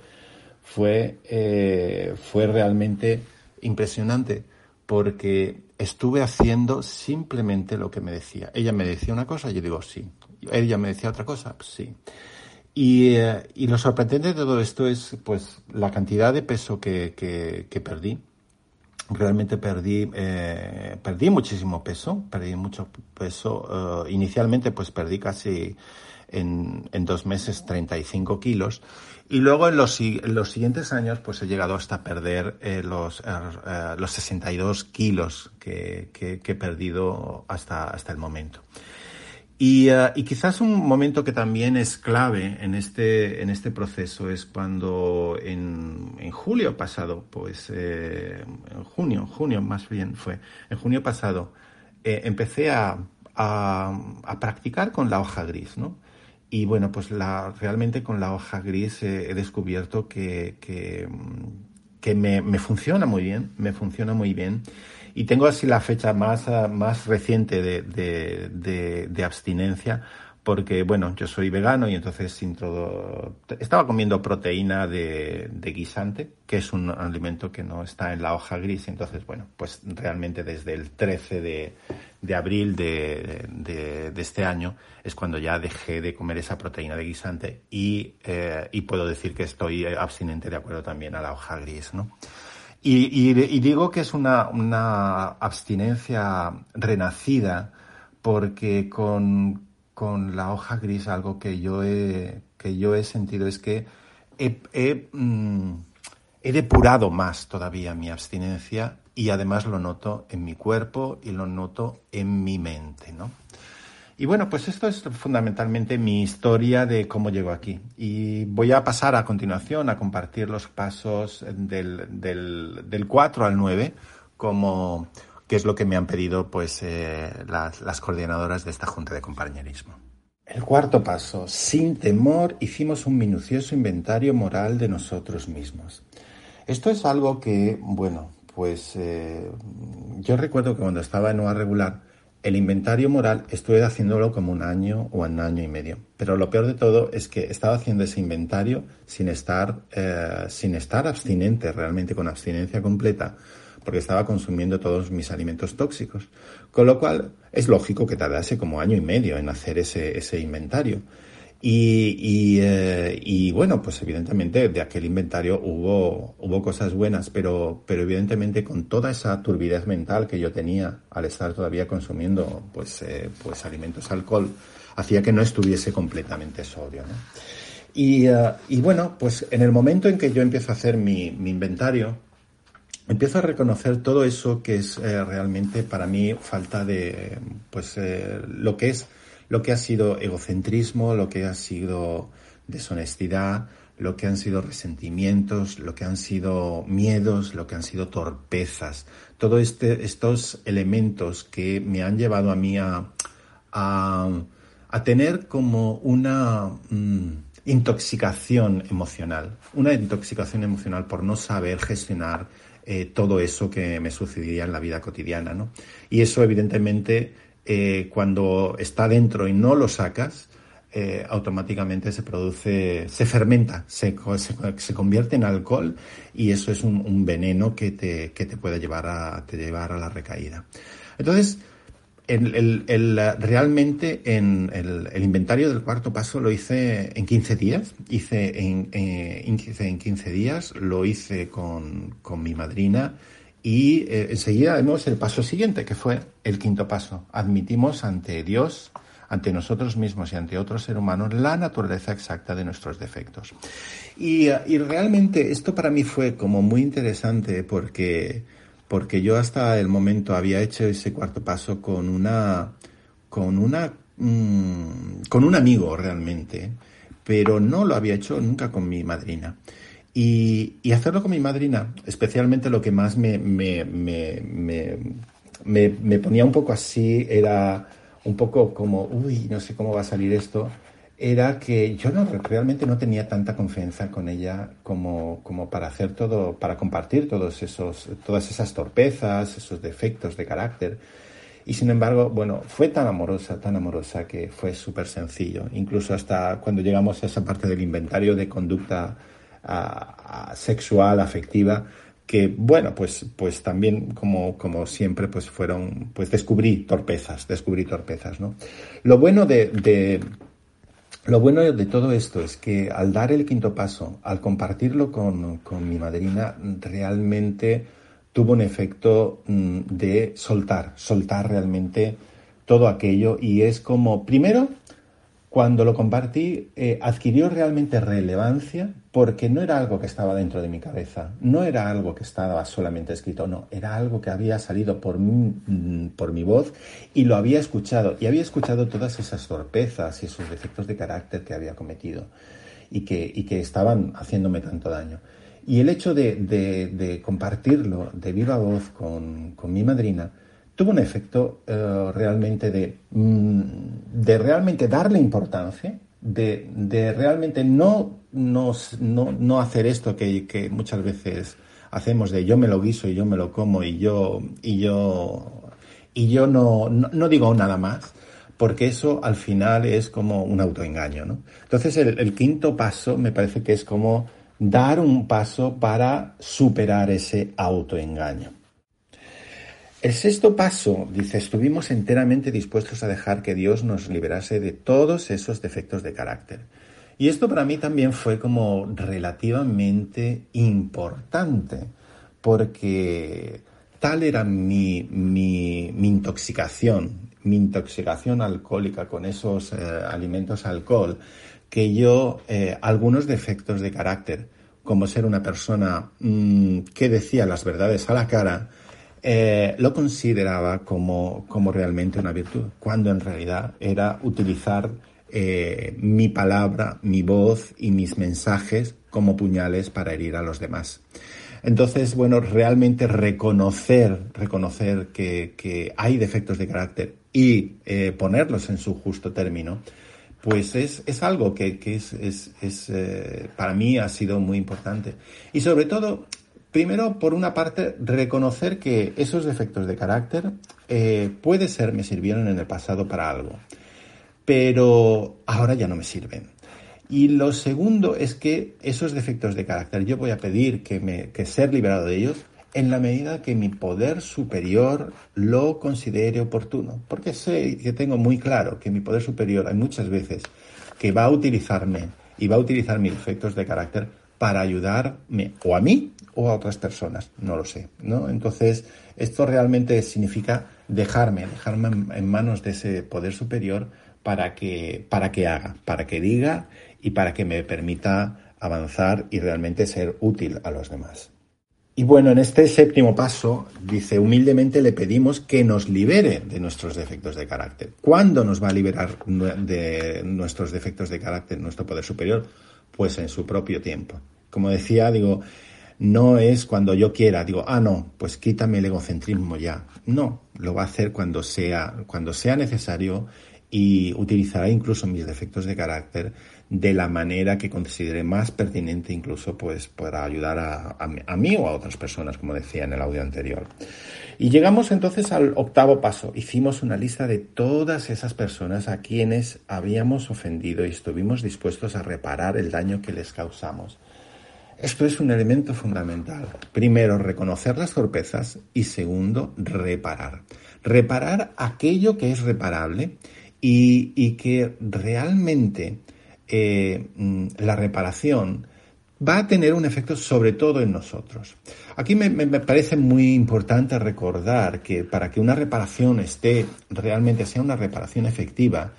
fue, eh, fue realmente impresionante porque estuve haciendo simplemente lo que me decía. Ella me decía una cosa, yo digo sí. Ella me decía otra cosa, sí. Y, eh, y lo sorprendente de todo esto es, pues, la cantidad de peso que, que, que perdí realmente perdí, eh, perdí muchísimo peso, perdí mucho peso. Eh, inicialmente pues perdí casi en, en, dos meses 35 kilos y luego en los, en los siguientes años pues he llegado hasta perder eh, los, eh, los 62 kilos que, que, que, he perdido hasta, hasta el momento. Y, uh, y, quizás un momento que también es clave en este, en este proceso es cuando en, julio pasado, pues eh, en junio, junio más bien fue, en junio pasado, eh, empecé a, a, practicar con la hoja gris, ¿no? Y bueno, pues la, realmente con la hoja gris he, he descubierto que, que, que me, me, funciona muy bien, me funciona muy bien. Y tengo así la fecha más, más reciente de, de, abstinencia, porque bueno, yo soy vegano y entonces introdu... estaba comiendo proteína de, de, guisante, que es un alimento que no está en la hoja gris, entonces bueno, pues realmente desde el 13 de, de abril de, de, este año es cuando ya dejé de comer esa proteína de guisante y, eh, y puedo decir que estoy abstinente de acuerdo también a la hoja gris, ¿no? Y, digo que es una, una abstinencia renacida porque con, con la hoja gris algo que yo he, que yo he sentido es que he, he, mmm, he, depurado más todavía mi abstinencia y además lo noto en mi cuerpo y lo noto en mi mente, ¿no? Y bueno, pues esto es fundamentalmente mi historia de cómo llego aquí. Y voy a pasar a continuación a compartir los pasos del, del, del 4 al 9 como que es lo que me han pedido pues eh, las, las coordinadoras de esta junta de compañerismo. El cuarto paso, sin temor, hicimos un minucioso inventario moral de nosotros mismos. Esto es algo que, bueno, pues eh, yo recuerdo que cuando estaba en OA regular, el inventario moral estuve haciéndolo como un año o un año y medio. Pero lo peor de todo es que estaba haciendo ese inventario sin estar, eh, sin estar abstinente, realmente con abstinencia completa porque estaba consumiendo todos mis alimentos tóxicos. Con lo cual es lógico que tardase como año y medio en hacer ese, ese inventario. Eh, y, bueno, pues evidentemente de aquel inventario hubo, hubo cosas buenas, pero, pero evidentemente con toda esa turbidez mental que yo tenía al estar todavía consumiendo pues, eh, pues alimentos alcohol, hacía que no estuviese completamente sobrio. ¿no? Y, bueno, pues en el momento en que yo empiezo a hacer mi, mi inventario, empiezo a reconocer todo eso que es eh, realmente para mí falta de, pues, eh, lo que es, lo que ha sido egocentrismo, lo que ha sido deshonestidad, lo que han sido resentimientos, lo que han sido miedos, lo que han sido torpezas. Todos este, estos elementos que me han llevado a mí a, a, tener como una mmm, intoxicación emocional, una intoxicación emocional por no saber gestionar eh, todo eso que me sucedía en la vida cotidiana, ¿no? Y eso, evidentemente, eh, cuando está dentro y no lo sacas, eh, automáticamente se produce, se fermenta, se, se, se, convierte en alcohol y eso es un, un veneno que te, que te puede llevar a, te llevar a la recaída. Entonces, el, el, realmente en el, inventario del cuarto paso lo hice en 15 días. Hice en, eh, en 15 días, lo hice con, con mi madrina y eh, enseguida vemos el paso siguiente, que fue el quinto paso. Admitimos ante Dios, ante nosotros mismos y ante otros seres humanos la naturaleza exacta de nuestros defectos. Y, y realmente esto para mí fue como muy interesante porque porque yo hasta el momento había hecho ese cuarto paso con una, con una, mmm, con un amigo realmente, pero no lo había hecho nunca con mi madrina. Y, y hacerlo con mi madrina, especialmente lo que más me, me, me, me, ponía un poco así, era un poco como, uy, no sé cómo va a salir esto, era que yo no, realmente no tenía tanta confianza con ella como, como para hacer todo, para compartir todos esos, todas esas torpezas, esos defectos de carácter. Y sin embargo, bueno, fue tan amorosa, tan amorosa que fue súper sencillo. Incluso hasta cuando llegamos a esa parte del inventario de conducta sexual, afectiva, que bueno, pues, pues también como, como siempre, pues fueron, pues descubrí torpezas, descubrí torpezas, ¿no? Lo bueno de, de lo bueno de todo esto es que al dar el quinto paso, al compartirlo con, con mi madrina, realmente tuvo un efecto mm, de soltar, soltar realmente todo aquello y es como, primero, cuando lo compartí, eh, adquirió realmente relevancia porque no era algo que estaba dentro de mi cabeza, no era algo que estaba solamente escrito, no, era algo que había salido por mi, mm, por mi voz y lo había escuchado, y había escuchado todas esas torpezas y esos defectos de carácter que había cometido y que, y que estaban haciéndome tanto daño. Y el hecho de, de, compartirlo de viva voz con, con mi madrina, tuvo un efecto eh, realmente de, mm, de realmente darle importancia, de, de realmente no, no, no, hacer esto que, que, muchas veces hacemos de yo me lo guiso y yo me lo como y yo, y yo, y yo no, no, digo nada más, porque eso al final es como un autoengaño. ¿no? Entonces el, el quinto paso me parece que es como dar un paso para superar ese autoengaño. El sexto paso, dice, estuvimos enteramente dispuestos a dejar que Dios nos liberase de todos esos defectos de carácter. Y esto para mí también fue como relativamente importante, porque tal era mi, mi, intoxicación, mi intoxicación alcohólica con esos eh, alimentos alcohol, que yo eh, algunos defectos de carácter, como ser una persona mm, que decía las verdades a la cara, eh, lo consideraba como, como, realmente una virtud, cuando en realidad era utilizar eh, mi palabra, mi voz y mis mensajes como puñales para herir a los demás. Entonces, bueno, realmente reconocer, reconocer que, que hay defectos de carácter y eh, ponerlos en su justo término, pues es, es algo que, que es, es, para mí ha sido muy importante. Y sobre todo, Primero, por una parte, reconocer que esos defectos de carácter eh, puede ser me sirvieron en el pasado para algo, pero ahora ya no me sirven. Y lo segundo es que esos defectos de carácter yo voy a pedir que, me, que ser liberado de ellos en la medida que mi poder superior lo considere oportuno. Porque sé que tengo muy claro que mi poder superior hay muchas veces que va a utilizarme y va a utilizar mis defectos de carácter para ayudarme o a mí o a otras personas, no lo sé, ¿no? Entonces, esto realmente significa dejarme, dejarme en manos de ese poder superior para que, para que haga, para que diga y para que me permita avanzar y realmente ser útil a los demás. Y bueno, en este séptimo paso, dice, humildemente le pedimos que nos libere de nuestros defectos de carácter. ¿Cuándo nos va a liberar de nuestros defectos de carácter nuestro poder superior? Pues en su propio tiempo. Como decía, digo, no es cuando yo quiera, digo, ah, no, pues quítame el egocentrismo ya. No, lo va a hacer cuando sea, cuando sea necesario y utilizará incluso mis defectos de carácter de la manera que considere más pertinente incluso pues para ayudar a, a, mí o a otras personas, como decía en el audio anterior. Y llegamos entonces al octavo paso. Hicimos una lista de todas esas personas a quienes habíamos ofendido y estuvimos dispuestos a reparar el daño que les causamos. Esto es un elemento fundamental. Primero, reconocer las torpezas y segundo, reparar. Reparar aquello que es reparable y, que realmente eh, mm, la reparación va a tener un efecto sobre todo en nosotros. Aquí me, parece muy importante recordar que para que una reparación esté realmente sea una reparación efectiva,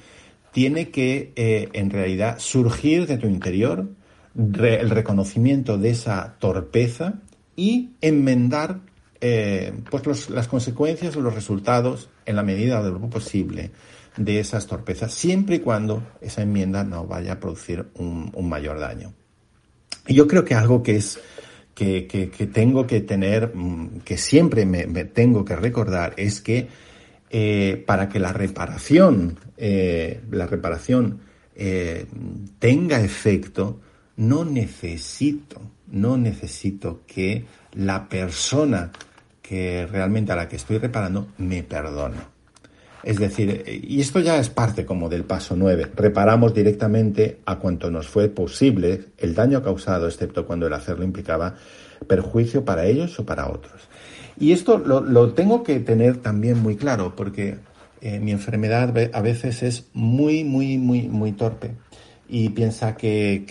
tiene que eh, en realidad surgir de tu interior, el reconocimiento de esa torpeza y enmendar eh, pues las consecuencias o los resultados en la medida de lo posible de esas torpezas, siempre y cuando esa enmienda no vaya a producir un, mayor daño. Y yo creo que algo que es que, tengo que tener, mm, que siempre me, tengo que recordar, es que eh, para que la reparación, eh, la reparación tenga efecto, no necesito, no necesito que la persona que realmente a la que estoy reparando me perdone. Es decir, y esto ya es parte como del paso 9, reparamos directamente a cuanto nos fue posible el daño causado, excepto cuando el hacerlo implicaba perjuicio para ellos o para otros. Y esto lo, tengo que tener también muy claro, porque eh, mi enfermedad a veces es muy, muy, muy, muy torpe y piensa que,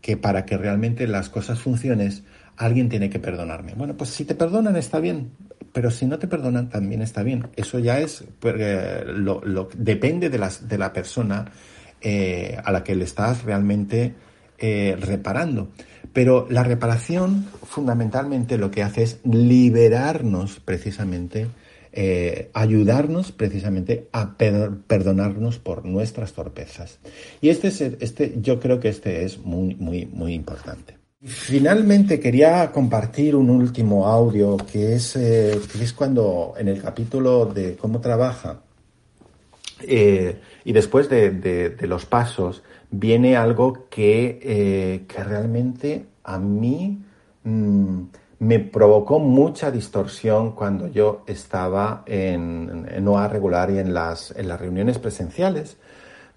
que, para que realmente las cosas funcionen, alguien tiene que perdonarme. Bueno, pues si te perdonan está bien, pero si no te perdonan también está bien. Eso ya es, pues, lo, depende de, la persona eh, a la que le estás realmente eh, reparando. Pero la reparación fundamentalmente lo que hace es liberarnos precisamente, eh, ayudarnos precisamente a perdonarnos por nuestras torpezas. Y este, es, este, yo creo que este es muy, muy importante. Finalmente quería compartir un último audio que es, eh, que es cuando en el capítulo de cómo trabaja eh, y después de, de, los pasos viene algo que, eh, que realmente a mí mmm, me provocó mucha distorsión cuando yo estaba en, en regular y en las, en las reuniones presenciales,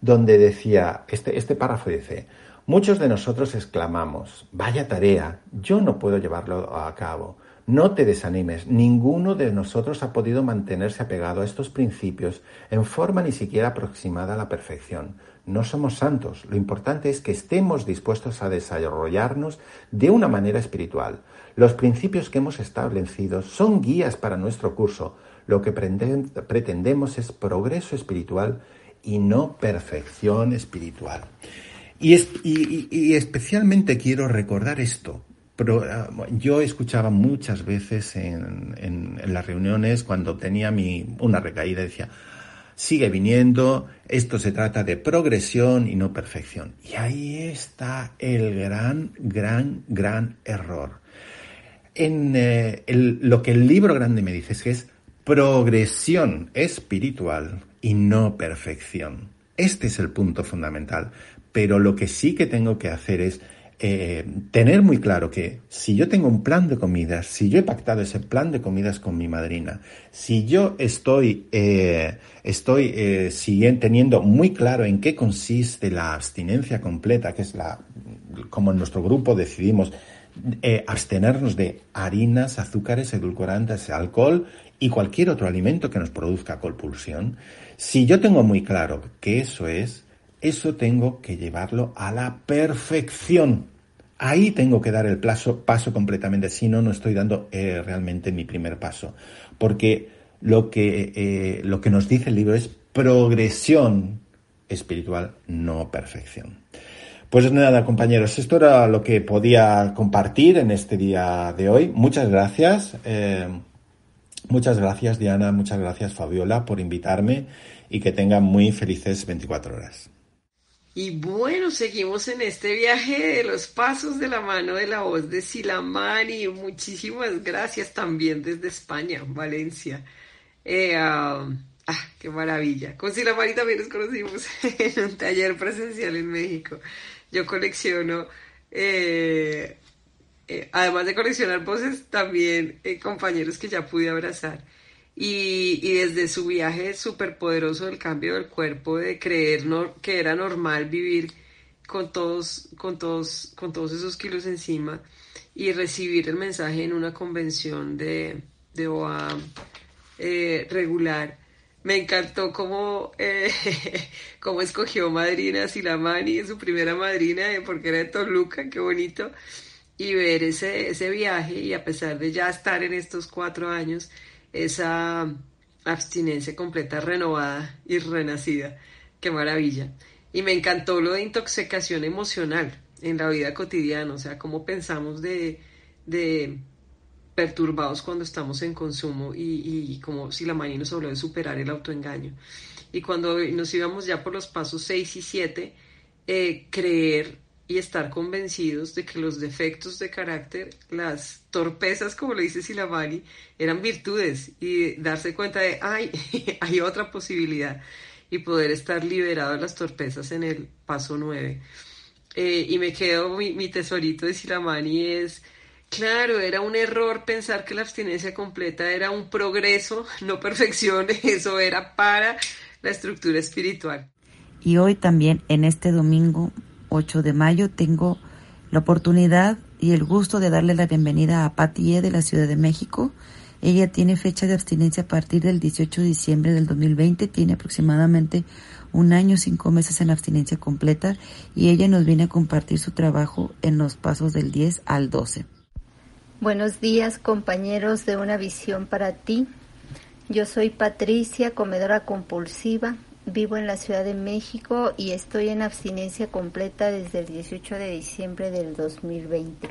donde decía, este, este párrafo dice, Muchos de nosotros exclamamos, vaya tarea, yo no puedo llevarlo a cabo. No te desanimes, ninguno de nosotros ha podido mantenerse apegado a estos principios en forma ni siquiera aproximada a la perfección. No somos santos, lo importante es que estemos dispuestos a desarrollarnos de una manera espiritual. Los principios que hemos establecido son guías para nuestro curso. Lo que pretendemos es progreso espiritual y no perfección espiritual. Y, especialmente quiero recordar esto. Pero, ah, yo escuchaba muchas veces en, las reuniones cuando tenía mi, una recaída, decía, sigue viniendo, esto se trata de progresión y no perfección. Y ahí está el gran, gran, gran error. En eh, lo que el libro grande me dice es que es progresión espiritual y no perfección. Este es el punto fundamental pero lo que sí que tengo que hacer es eh, tener muy claro que si yo tengo un plan de comidas, si yo he pactado ese plan de comidas con mi madrina, si yo estoy, eh, estoy eh, teniendo muy claro en qué consiste la abstinencia completa, que es la, como en nuestro grupo decidimos abstenernos de harinas, azúcares, edulcorantes, alcohol y cualquier otro alimento que nos produzca compulsión, si yo tengo muy claro que eso es, eso tengo que llevarlo a la perfección. Ahí tengo que dar el paso, paso completamente, si no, no estoy dando eh, realmente mi primer paso. Porque lo que, eh, lo que nos dice el libro es progresión espiritual, no perfección. Pues nada, compañeros, esto era lo que podía compartir en este día de hoy. Muchas gracias. Eh, muchas gracias, Diana. Muchas gracias, Fabiola, por invitarme y que tengan muy felices 24 horas. Y bueno, seguimos en este viaje de los pasos de la mano de la voz de Silamani. Muchísimas gracias también desde España, Valencia. Eh, ah, ah, qué maravilla. Con Silamani también nos conocimos en un taller presencial en México. Yo colecciono, eh, eh, además de coleccionar voces, también compañeros que ya pude abrazar y, y desde su viaje súper poderoso del cambio del cuerpo, de creer que era normal vivir con todos, con, todos, con todos esos kilos encima y recibir el mensaje en una convención de, de eh, regular. Me encantó cómo, eh, cómo escogió madrina Silamani, su primera madrina, eh, porque era de Toluca, qué bonito. Y ver ese, ese viaje y a pesar de ya estar en estos cuatro años, esa abstinencia completa, renovada y renacida. Qué maravilla. Y me encantó lo de intoxicación emocional en la vida cotidiana, o sea, cómo pensamos de, de perturbados cuando estamos en consumo y, y como si la mañana nos habló de superar el autoengaño. Y cuando nos íbamos ya por los pasos 6 y 7, eh, creer y estar convencidos de que los defectos de carácter, las torpezas, como le dice Silamani, eran virtudes y darse cuenta de, ay, hay otra posibilidad y poder estar liberado de las torpezas en el paso 9. Eh, y me quedo, mi, mi tesorito de Silamani es, claro, era un error pensar que la abstinencia completa era un progreso, no perfección, eso era para la estructura espiritual. Y hoy también, en este domingo, 8 de mayo tengo la oportunidad y el gusto de darle la bienvenida a Patti E de la Ciudad de México. Ella tiene fecha de abstinencia a partir del 18 de diciembre del 2020, tiene aproximadamente un año, cinco meses en abstinencia completa y ella nos viene a compartir su trabajo en los pasos del 10 al 12. Buenos días compañeros de Una Visión para ti. Yo soy Patricia, comedora compulsiva vivo en la Ciudad de México y estoy en abstinencia completa desde el 18 de diciembre del 2020.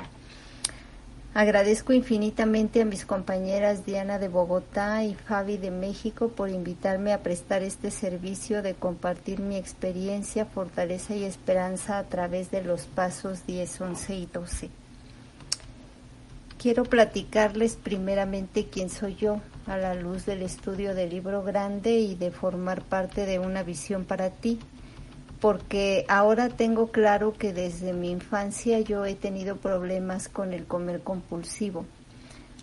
Agradezco infinitamente a mis compañeras Diana de Bogotá y Fabi de México por invitarme a prestar este servicio de compartir mi experiencia, fortaleza y esperanza a través de los pasos 10, 11 y 12. Quiero platicarles primeramente quién soy yo a la luz del estudio del libro grande y de formar parte de una visión para ti porque ahora tengo claro que desde mi infancia yo he tenido problemas con el comer compulsivo.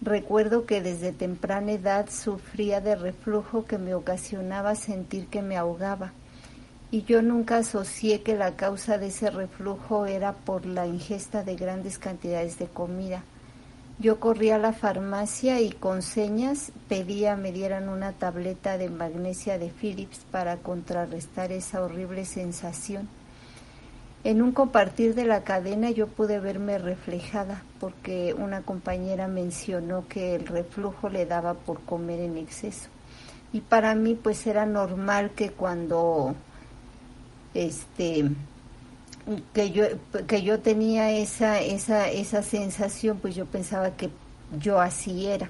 Recuerdo que desde temprana edad sufría de reflujo que me ocasionaba sentir que me ahogaba y yo nunca asocié que la causa de ese reflujo era por la ingesta de grandes cantidades de comida. Yo corría a la farmacia y con señas pedía me dieran una tableta de magnesia de Philips para contrarrestar esa horrible sensación. En un compartir de la cadena yo pude verme reflejada porque una compañera mencionó que el reflujo le daba por comer en exceso. Y para mí pues era normal que cuando este que yo que yo tenía esa esa esa sensación pues yo pensaba que yo así era.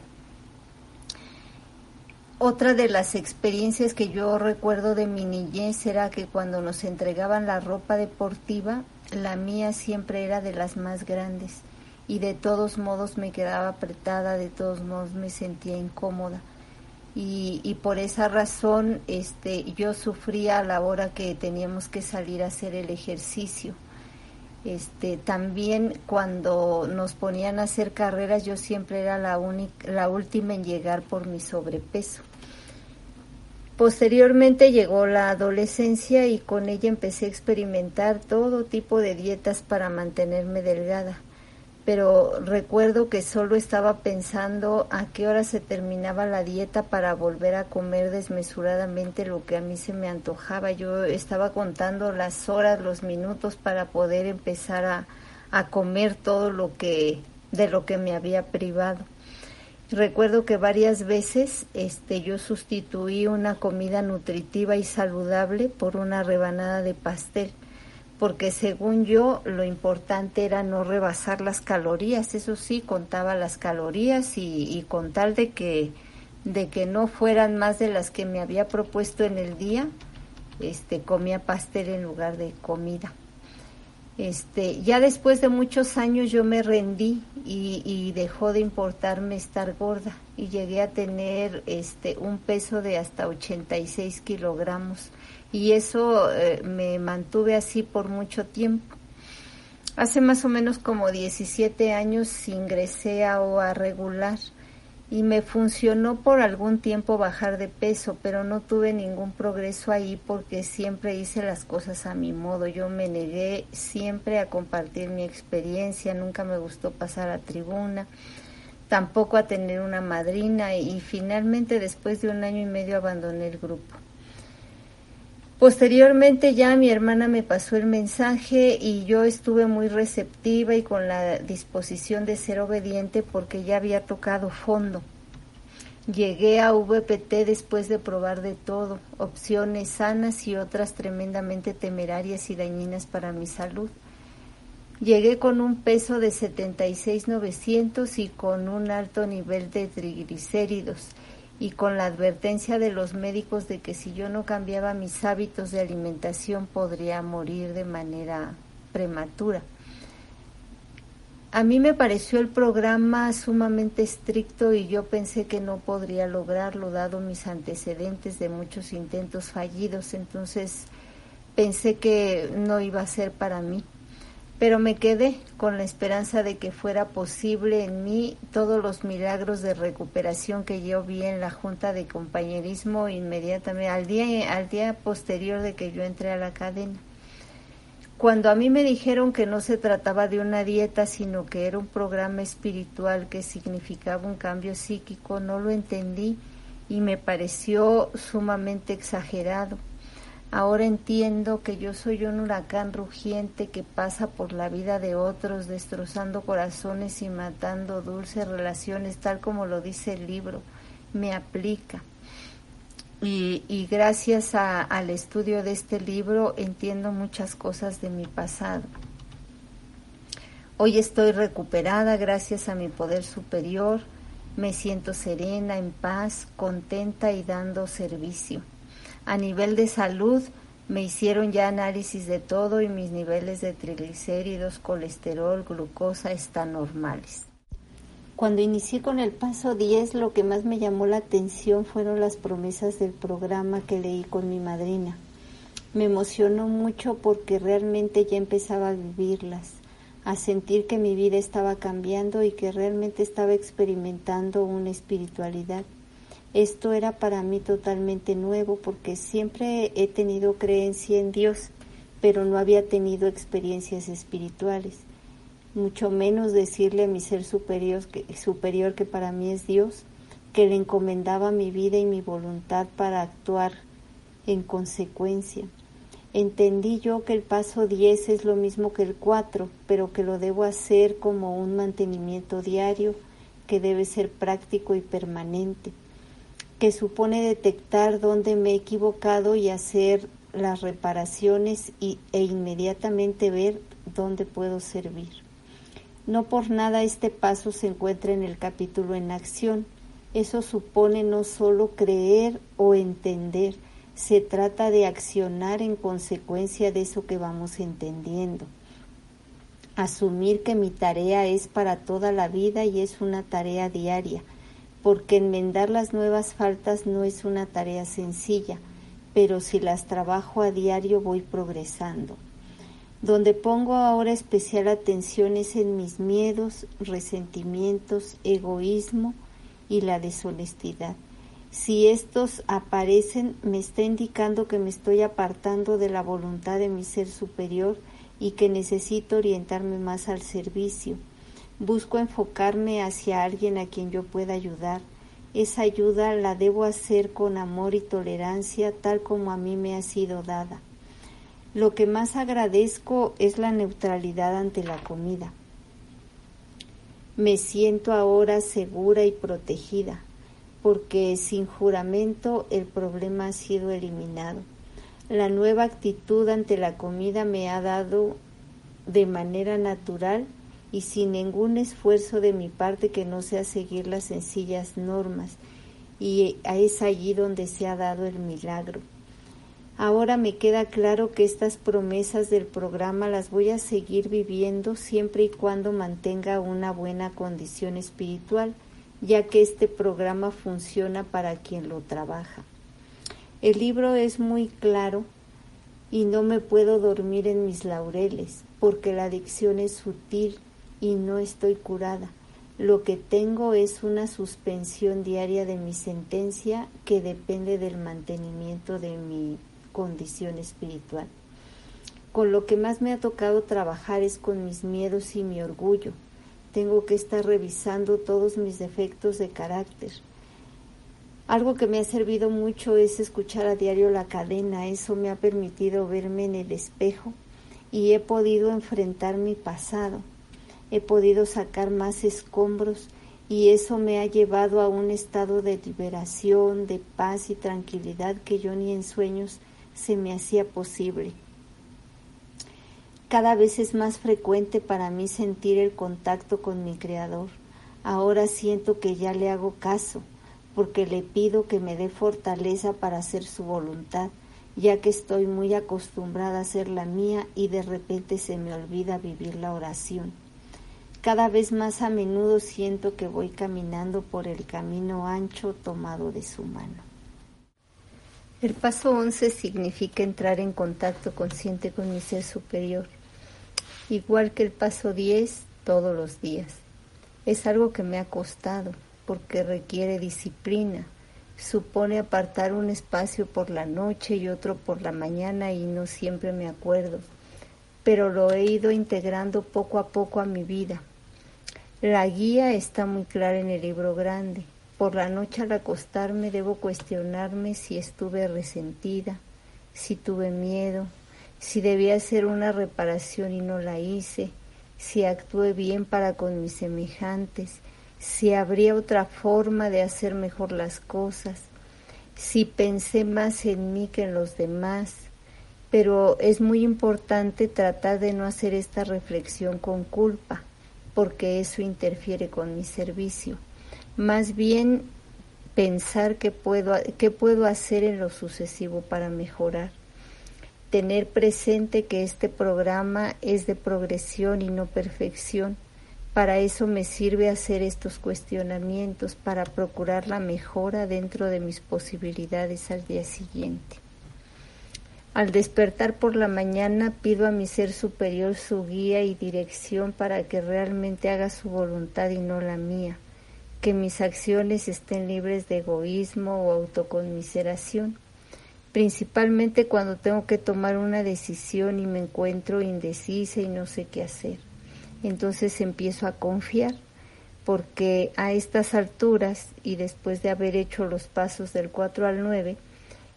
Otra de las experiencias que yo recuerdo de mi niñez era que cuando nos entregaban la ropa deportiva la mía siempre era de las más grandes y de todos modos me quedaba apretada de todos modos me sentía incómoda y, por esa razón este, yo sufría a la hora que teníamos que salir a hacer el ejercicio. Este, también cuando nos ponían a hacer carreras yo siempre era la, única, la última en llegar por mi sobrepeso. Posteriormente llegó la adolescencia y con ella empecé a experimentar todo tipo de dietas para mantenerme delgada pero recuerdo que solo estaba pensando a qué hora se terminaba la dieta para volver a comer desmesuradamente lo que a mí se me antojaba. Yo estaba contando las horas, los minutos para poder empezar a, a comer todo lo que de lo que me había privado. Recuerdo que varias veces este yo sustituí una comida nutritiva y saludable por una rebanada de pastel porque según yo lo importante era no rebasar las calorías, eso sí, contaba las calorías y, con tal de que, de que no fueran más de las que me había propuesto en el día, este, comía pastel en lugar de comida. Este, ya después de muchos años yo me rendí y, y, dejó de importarme estar gorda y llegué a tener este, un peso de hasta 86 kilogramos y eso eh, me mantuve así por mucho tiempo. Hace más o menos como 17 años ingresé a OA regular y me funcionó por algún tiempo bajar de peso, pero no tuve ningún progreso ahí porque siempre hice las cosas a mi modo. Yo me negué siempre a compartir mi experiencia, nunca me gustó pasar a tribuna, tampoco a tener una madrina y finalmente después de un año y medio abandoné el grupo. Posteriormente ya mi hermana me pasó el mensaje y yo estuve muy receptiva y con la disposición de ser obediente porque ya había tocado fondo. Llegué a VPT después de probar de todo, opciones sanas y otras tremendamente temerarias y dañinas para mi salud. Llegué con un peso de 76,900 y con un alto nivel de triglicéridos y con la advertencia de los médicos de que si yo no cambiaba mis hábitos de alimentación podría morir de manera prematura. A mí me pareció el programa sumamente estricto y yo pensé que no podría lograrlo dado mis antecedentes de muchos intentos fallidos, entonces pensé que no iba a ser para mí pero me quedé con la esperanza de que fuera posible en mí todos los milagros de recuperación que yo vi en la junta de compañerismo inmediatamente al día al día posterior de que yo entré a la cadena. Cuando a mí me dijeron que no se trataba de una dieta, sino que era un programa espiritual que significaba un cambio psíquico, no lo entendí y me pareció sumamente exagerado. Ahora entiendo que yo soy un huracán rugiente que pasa por la vida de otros, destrozando corazones y matando dulces relaciones, tal como lo dice el libro. Me aplica. y, gracias al estudio de este libro entiendo muchas cosas de mi pasado. Hoy estoy recuperada gracias a mi poder superior, me siento serena, en paz, contenta y dando servicio. A nivel de salud, me hicieron ya análisis de todo y mis niveles de triglicéridos, colesterol, glucosa están normales. Cuando inicié con el paso 10, lo que más me llamó la atención fueron las promesas del programa que leí con mi madrina. Me emocionó mucho porque realmente ya empezaba a vivirlas, a sentir que mi vida estaba cambiando y que realmente estaba experimentando una espiritualidad. Esto era para mí totalmente nuevo porque siempre he tenido creencia en Dios, pero no había tenido experiencias espirituales mucho menos decirle a mi ser superior que, superior que para mí es Dios, que le encomendaba mi vida y mi voluntad para actuar en consecuencia. Entendí yo que el paso 10 es lo mismo que el 4, pero que lo debo hacer como un mantenimiento diario que debe ser práctico y permanente, que supone detectar dónde me he equivocado y hacer las reparaciones y, e inmediatamente ver dónde puedo servir. No por nada este paso se encuentra en el capítulo en acción. Eso supone no solo creer o entender, se trata de accionar en consecuencia de eso que vamos entendiendo. Asumir que mi tarea es para toda la vida y es una tarea diaria, porque enmendar las nuevas faltas no es una tarea sencilla, pero si las trabajo a diario voy progresando. Donde pongo ahora especial atención es en mis miedos, resentimientos, egoísmo y la deshonestidad. Si estos aparecen, me está indicando que me estoy apartando de la voluntad de mi ser superior y que necesito orientarme más al servicio. Busco enfocarme hacia alguien a quien yo pueda ayudar. Esa ayuda la debo hacer con amor y tolerancia tal como a mí me ha sido dada. Lo que más agradezco es la neutralidad ante la comida. Me siento ahora segura y protegida, porque sin juramento el problema ha sido eliminado. La nueva actitud ante la comida me ha dado de manera natural y sin ningún esfuerzo de mi parte que no sea seguir las sencillas normas, y es allí donde se ha dado el milagro. Ahora me queda claro que estas promesas del programa las voy a seguir viviendo siempre y cuando mantenga una buena condición espiritual, ya que este programa funciona para quien lo trabaja. El libro es muy claro y no me puedo dormir en mis laureles, porque la adicción es sutil y no estoy curada. Lo que tengo es una suspensión diaria de mi sentencia que depende del mantenimiento de mi condición espiritual. Con lo que más me ha tocado trabajar es con mis miedos y mi orgullo. Tengo que estar revisando todos mis defectos de carácter. Algo que me ha servido mucho es escuchar a diario la cadena. Eso me ha permitido verme en el espejo y he podido enfrentar mi pasado. He podido sacar más escombros y eso me ha llevado a un estado de liberación, de paz y tranquilidad que yo ni en sueños se me hacía posible. Cada vez es más frecuente para mí sentir el contacto con mi Creador. Ahora siento que ya le hago caso, porque le pido que me dé fortaleza para hacer su voluntad, ya que estoy muy acostumbrada a hacer la mía y de repente se me olvida vivir la oración. Cada vez más a menudo siento que voy caminando por el camino ancho tomado de su mano. El paso 11 significa entrar en contacto consciente con mi ser superior, igual que el paso 10 todos los días. Es algo que me ha costado porque requiere disciplina, supone apartar un espacio por la noche y otro por la mañana y no siempre me acuerdo, pero lo he ido integrando poco a poco a mi vida. La guía está muy clara en el libro grande por la noche al acostarme debo cuestionarme si estuve resentida, si tuve miedo, si debía hacer una reparación y no la hice, si actué bien para con mis semejantes, si habría otra forma de hacer mejor las cosas. si pensé más en mí que en los demás, pero es muy importante tratar de no hacer esta reflexión con culpa, porque eso interfiere con mi servicio. Más bien pensar qué puedo, qué puedo hacer en lo sucesivo para mejorar. Tener presente que este programa es de progresión y no perfección. Para eso me sirve hacer estos cuestionamientos, para procurar la mejora dentro de mis posibilidades al día siguiente. Al despertar por la mañana pido a mi ser superior su guía y dirección para que realmente haga su voluntad y no la mía, que mis acciones estén libres de egoísmo o autoconmiseración, principalmente cuando tengo que tomar una decisión y me encuentro indecisa y no sé qué hacer. Entonces empiezo a confiar porque a estas alturas y después de haber hecho los pasos del 4 al 9,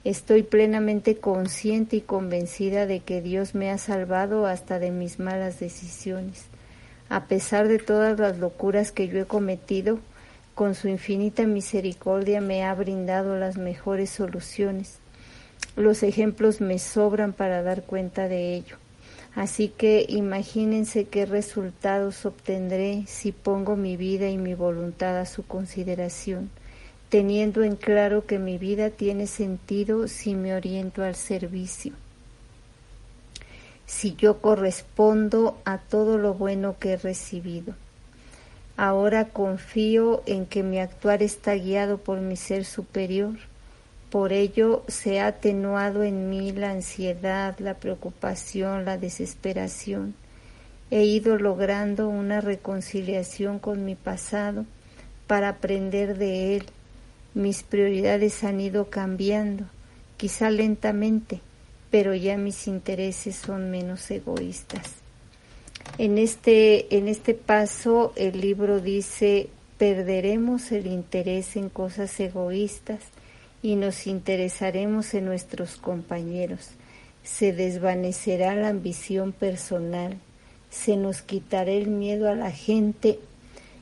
Estoy plenamente consciente y convencida de que Dios me ha salvado hasta de mis malas decisiones. A pesar de todas las locuras que yo he cometido, con su infinita misericordia me ha brindado las mejores soluciones. Los ejemplos me sobran para dar cuenta de ello. Así que imagínense qué resultados obtendré si pongo mi vida y mi voluntad a su consideración teniendo en claro que mi vida tiene sentido si me oriento al servicio, si yo correspondo a todo lo bueno que he recibido. Ahora confío en que mi actuar está guiado por mi ser superior. Por ello se ha atenuado en mí la ansiedad, la preocupación, la desesperación. He ido logrando una reconciliación con mi pasado para aprender de él mis prioridades han ido cambiando, quizá lentamente, pero ya mis intereses son menos egoístas. En este, en este paso el libro dice, perderemos el interés en cosas egoístas y nos interesaremos en nuestros compañeros. Se desvanecerá la ambición personal, se nos quitará el miedo a la gente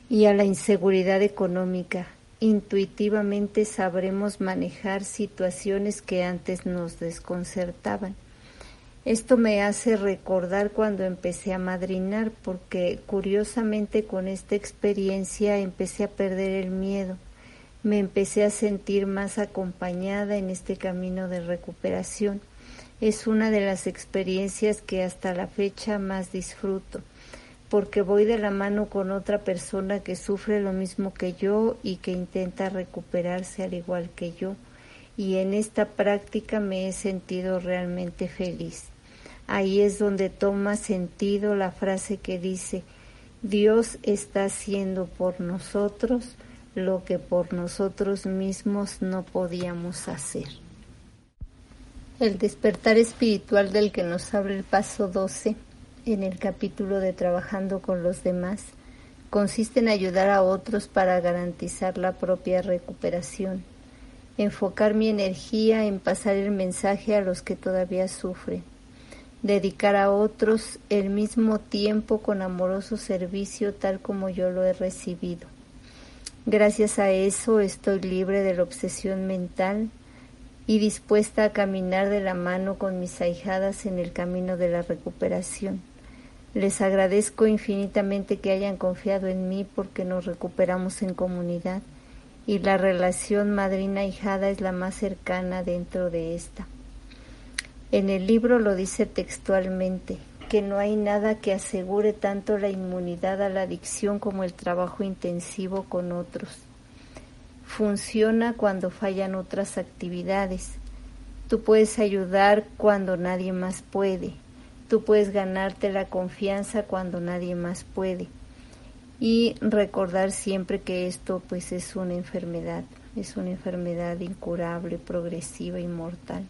y a la inseguridad económica, intuitivamente sabremos manejar situaciones que antes nos desconcertaban. Esto me hace recordar cuando empecé a madrinar, porque curiosamente con esta experiencia empecé a perder el miedo, me empecé a sentir más acompañada en este camino de recuperación. Es una de las experiencias que hasta la fecha más disfruto porque voy de la mano con otra persona que sufre lo mismo que yo y que intenta recuperarse al igual que yo. Y en esta práctica me he sentido realmente feliz. Ahí es donde toma sentido la frase que dice, Dios está haciendo por nosotros lo que por nosotros mismos no podíamos hacer. El despertar espiritual del que nos habla el paso 12 en el capítulo de Trabajando con los demás consiste en ayudar a otros para garantizar la propia recuperación, enfocar mi energía en pasar el mensaje a los que todavía sufren, dedicar a otros el mismo tiempo con amoroso servicio tal como yo lo he recibido. Gracias a eso estoy libre de la obsesión mental y dispuesta a caminar de la mano con mis ahijadas en el camino de la recuperación. Les agradezco infinitamente que hayan confiado en mí porque nos recuperamos en comunidad y la relación madrina-hijada es la más cercana dentro de esta. En el libro lo dice textualmente, que no hay nada que asegure tanto la inmunidad a la adicción como el trabajo intensivo con otros. Funciona cuando fallan otras actividades. Tú puedes ayudar cuando nadie más puede Tú puedes ganarte la confianza cuando nadie más puede. Y recordar siempre que esto pues es una enfermedad, es una enfermedad incurable, progresiva y mortal.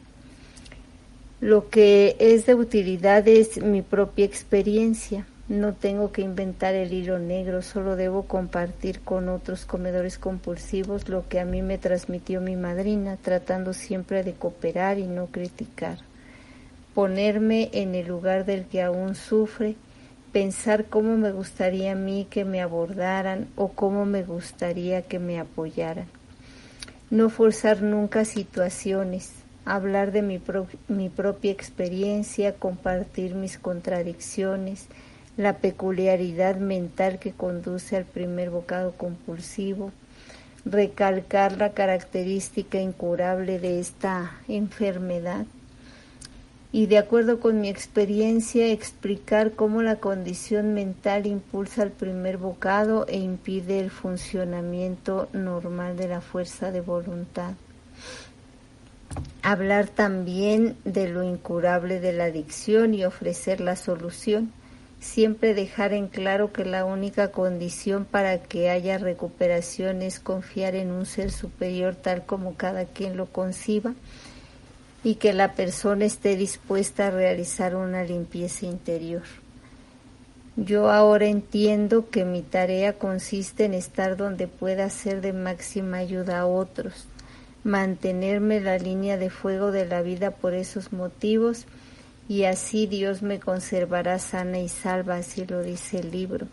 Lo que es de utilidad es mi propia experiencia. No tengo que inventar el hilo negro, solo debo compartir con otros comedores compulsivos lo que a mí me transmitió mi madrina, tratando siempre de cooperar y no criticar ponerme en el lugar del que aún sufre, pensar cómo me gustaría a mí que me abordaran o cómo me gustaría que me apoyaran. no forzar nunca situaciones, hablar de mi, propia experiencia, compartir mis contradicciones, la peculiaridad mental que conduce al primer bocado compulsivo, recalcar la característica incurable de esta enfermedad y de acuerdo con mi experiencia explicar cómo la condición mental impulsa el primer bocado e impide el funcionamiento normal de la fuerza de voluntad. Hablar también de lo incurable de la adicción y ofrecer la solución siempre dejar en claro que la única condición para que haya recuperación es confiar en un ser superior tal como cada quien lo conciba y que la persona esté dispuesta a realizar una limpieza interior. Yo ahora entiendo que mi tarea consiste en estar donde pueda ser de máxima ayuda a otros, mantenerme la línea de fuego de la vida por esos motivos y así Dios me conservará sana y salva, así lo dice el libro.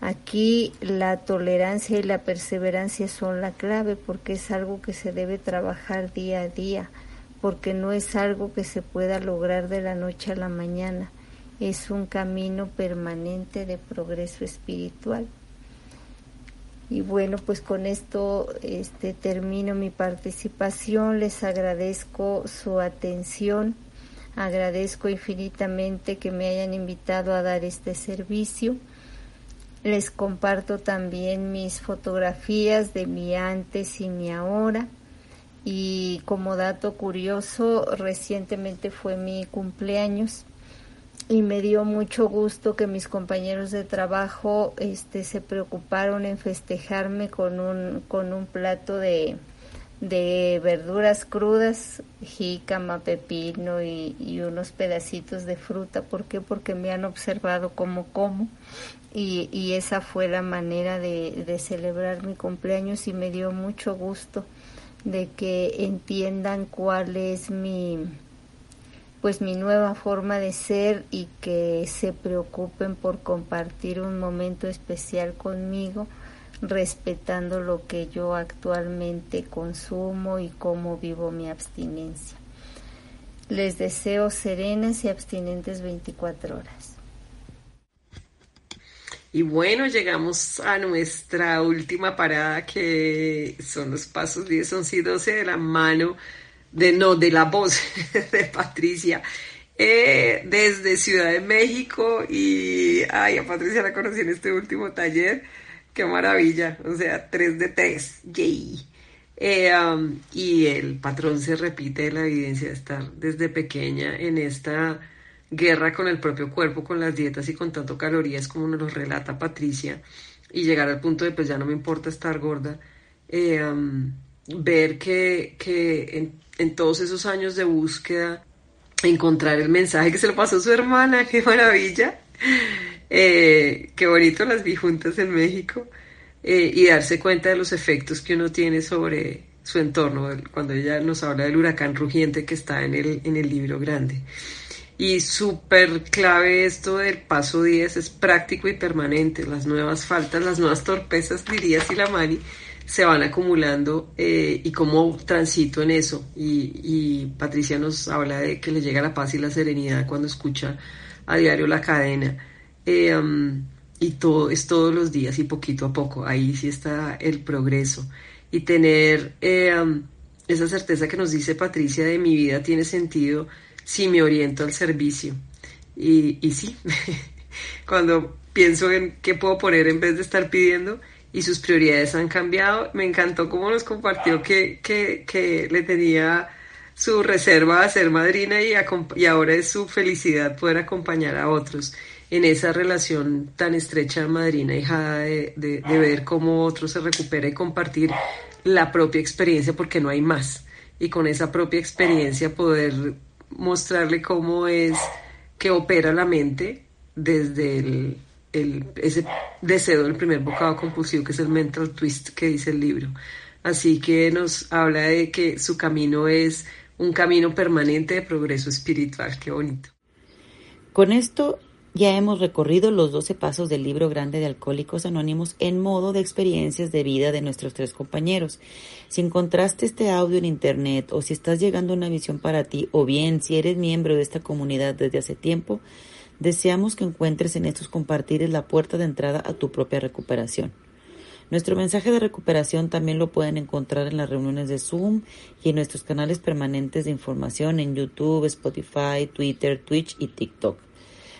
Aquí la tolerancia y la perseverancia son la clave porque es algo que se debe trabajar día a día, porque no es algo que se pueda lograr de la noche a la mañana, es un camino permanente de progreso espiritual. Y bueno, pues con esto este, termino mi participación, les agradezco su atención Agradezco infinitamente que me hayan invitado a dar este servicio. Les comparto también mis fotografías de mi antes y mi ahora. Y como dato curioso, recientemente fue mi cumpleaños y me dio mucho gusto que mis compañeros de trabajo este, se preocuparon en festejarme con un, con un plato de, de verduras crudas, jícama, pepino y, unos pedacitos de fruta. ¿Por qué? Porque me han observado cómo como y, y esa fue la manera de, de, celebrar mi cumpleaños y me dio mucho gusto de que entiendan cuál es mi pues mi nueva forma de ser y que se preocupen por compartir un momento especial conmigo respetando lo que yo actualmente consumo y cómo vivo mi abstinencia. Les deseo serenas y abstinentes 24 horas. Y bueno, llegamos a nuestra última parada que son los pasos 10, 11 y 12 de la mano, de no, de la voz de Patricia. Eh, desde Ciudad de México y ay, a Patricia la conocí en este último taller Qué maravilla, o sea, 3 de 3, yay. Eh, um, y el patrón se repite la evidencia de estar desde pequeña en esta guerra con el propio cuerpo, con las dietas y con tanto calorías como nos relata Patricia, y llegar al punto de pues ya no me importa estar gorda, eh, ver que, en, en, todos esos años de búsqueda, encontrar el mensaje que se lo pasó su hermana, qué maravilla, eh, qué bonito las vi juntas en México eh, y darse cuenta de los efectos que uno tiene sobre su entorno, cuando ella nos habla del huracán rugiente que está en el, en el libro grande. Y súper clave esto del paso 10 es práctico y permanente. Las nuevas faltas, las nuevas torpezas, diría Silamani, se van acumulando eh, y cómo transito en eso. Y, y, Patricia nos habla de que le llega la paz y la serenidad cuando escucha a diario la cadena. Eh, um, y todo es todos los días y poquito a poco. Ahí sí está el progreso. Y tener eh, um, esa certeza que nos dice Patricia de mi vida tiene sentido si me oriento al servicio. Y, y sí, cuando pienso en qué puedo poner en vez de estar pidiendo y sus prioridades han cambiado, me encantó cómo nos compartió que, que, que le tenía su reserva a ser madrina y, y ahora es su felicidad poder acompañar a otros en esa relación tan estrecha madrina-hijada de, de, de, ver cómo otro se recupera y compartir la propia experiencia porque no hay más. Y con esa propia experiencia poder mostrarle cómo es que opera la mente desde el, el, ese deseo del primer bocado compulsivo que es el mental twist que dice el libro. Así que nos habla de que su camino es un camino permanente de progreso espiritual. Qué bonito. Con esto Ya hemos recorrido los 12 pasos del libro grande de Alcohólicos Anónimos en modo de experiencias de vida de nuestros tres compañeros. Si encontraste este audio en internet o si estás llegando a una visión para ti o bien si eres miembro de esta comunidad desde hace tiempo, deseamos que encuentres en estos compartires la puerta de entrada a tu propia recuperación. Nuestro mensaje de recuperación también lo pueden encontrar en las reuniones de Zoom y en nuestros canales permanentes de información en YouTube, Spotify, Twitter, Twitch y TikTok.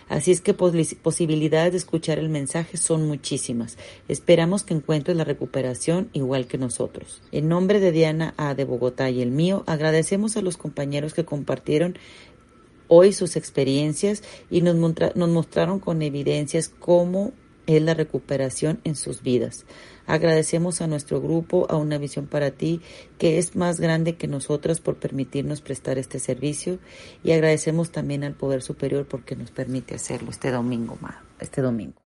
Así es que posibilidades de escuchar el mensaje son muchísimas. Esperamos que encuentres la recuperación igual que nosotros. En nombre de Diana A. de Bogotá y el mío, agradecemos a los compañeros que compartieron hoy sus experiencias y nos, nos mostraron con evidencias cómo es la recuperación en sus vidas. Agradecemos a nuestro grupo, a Una Visión para Ti, que es más grande que nosotras por permitirnos prestar este servicio y agradecemos también al Poder Superior porque nos permite hacerlo este domingo, este domingo.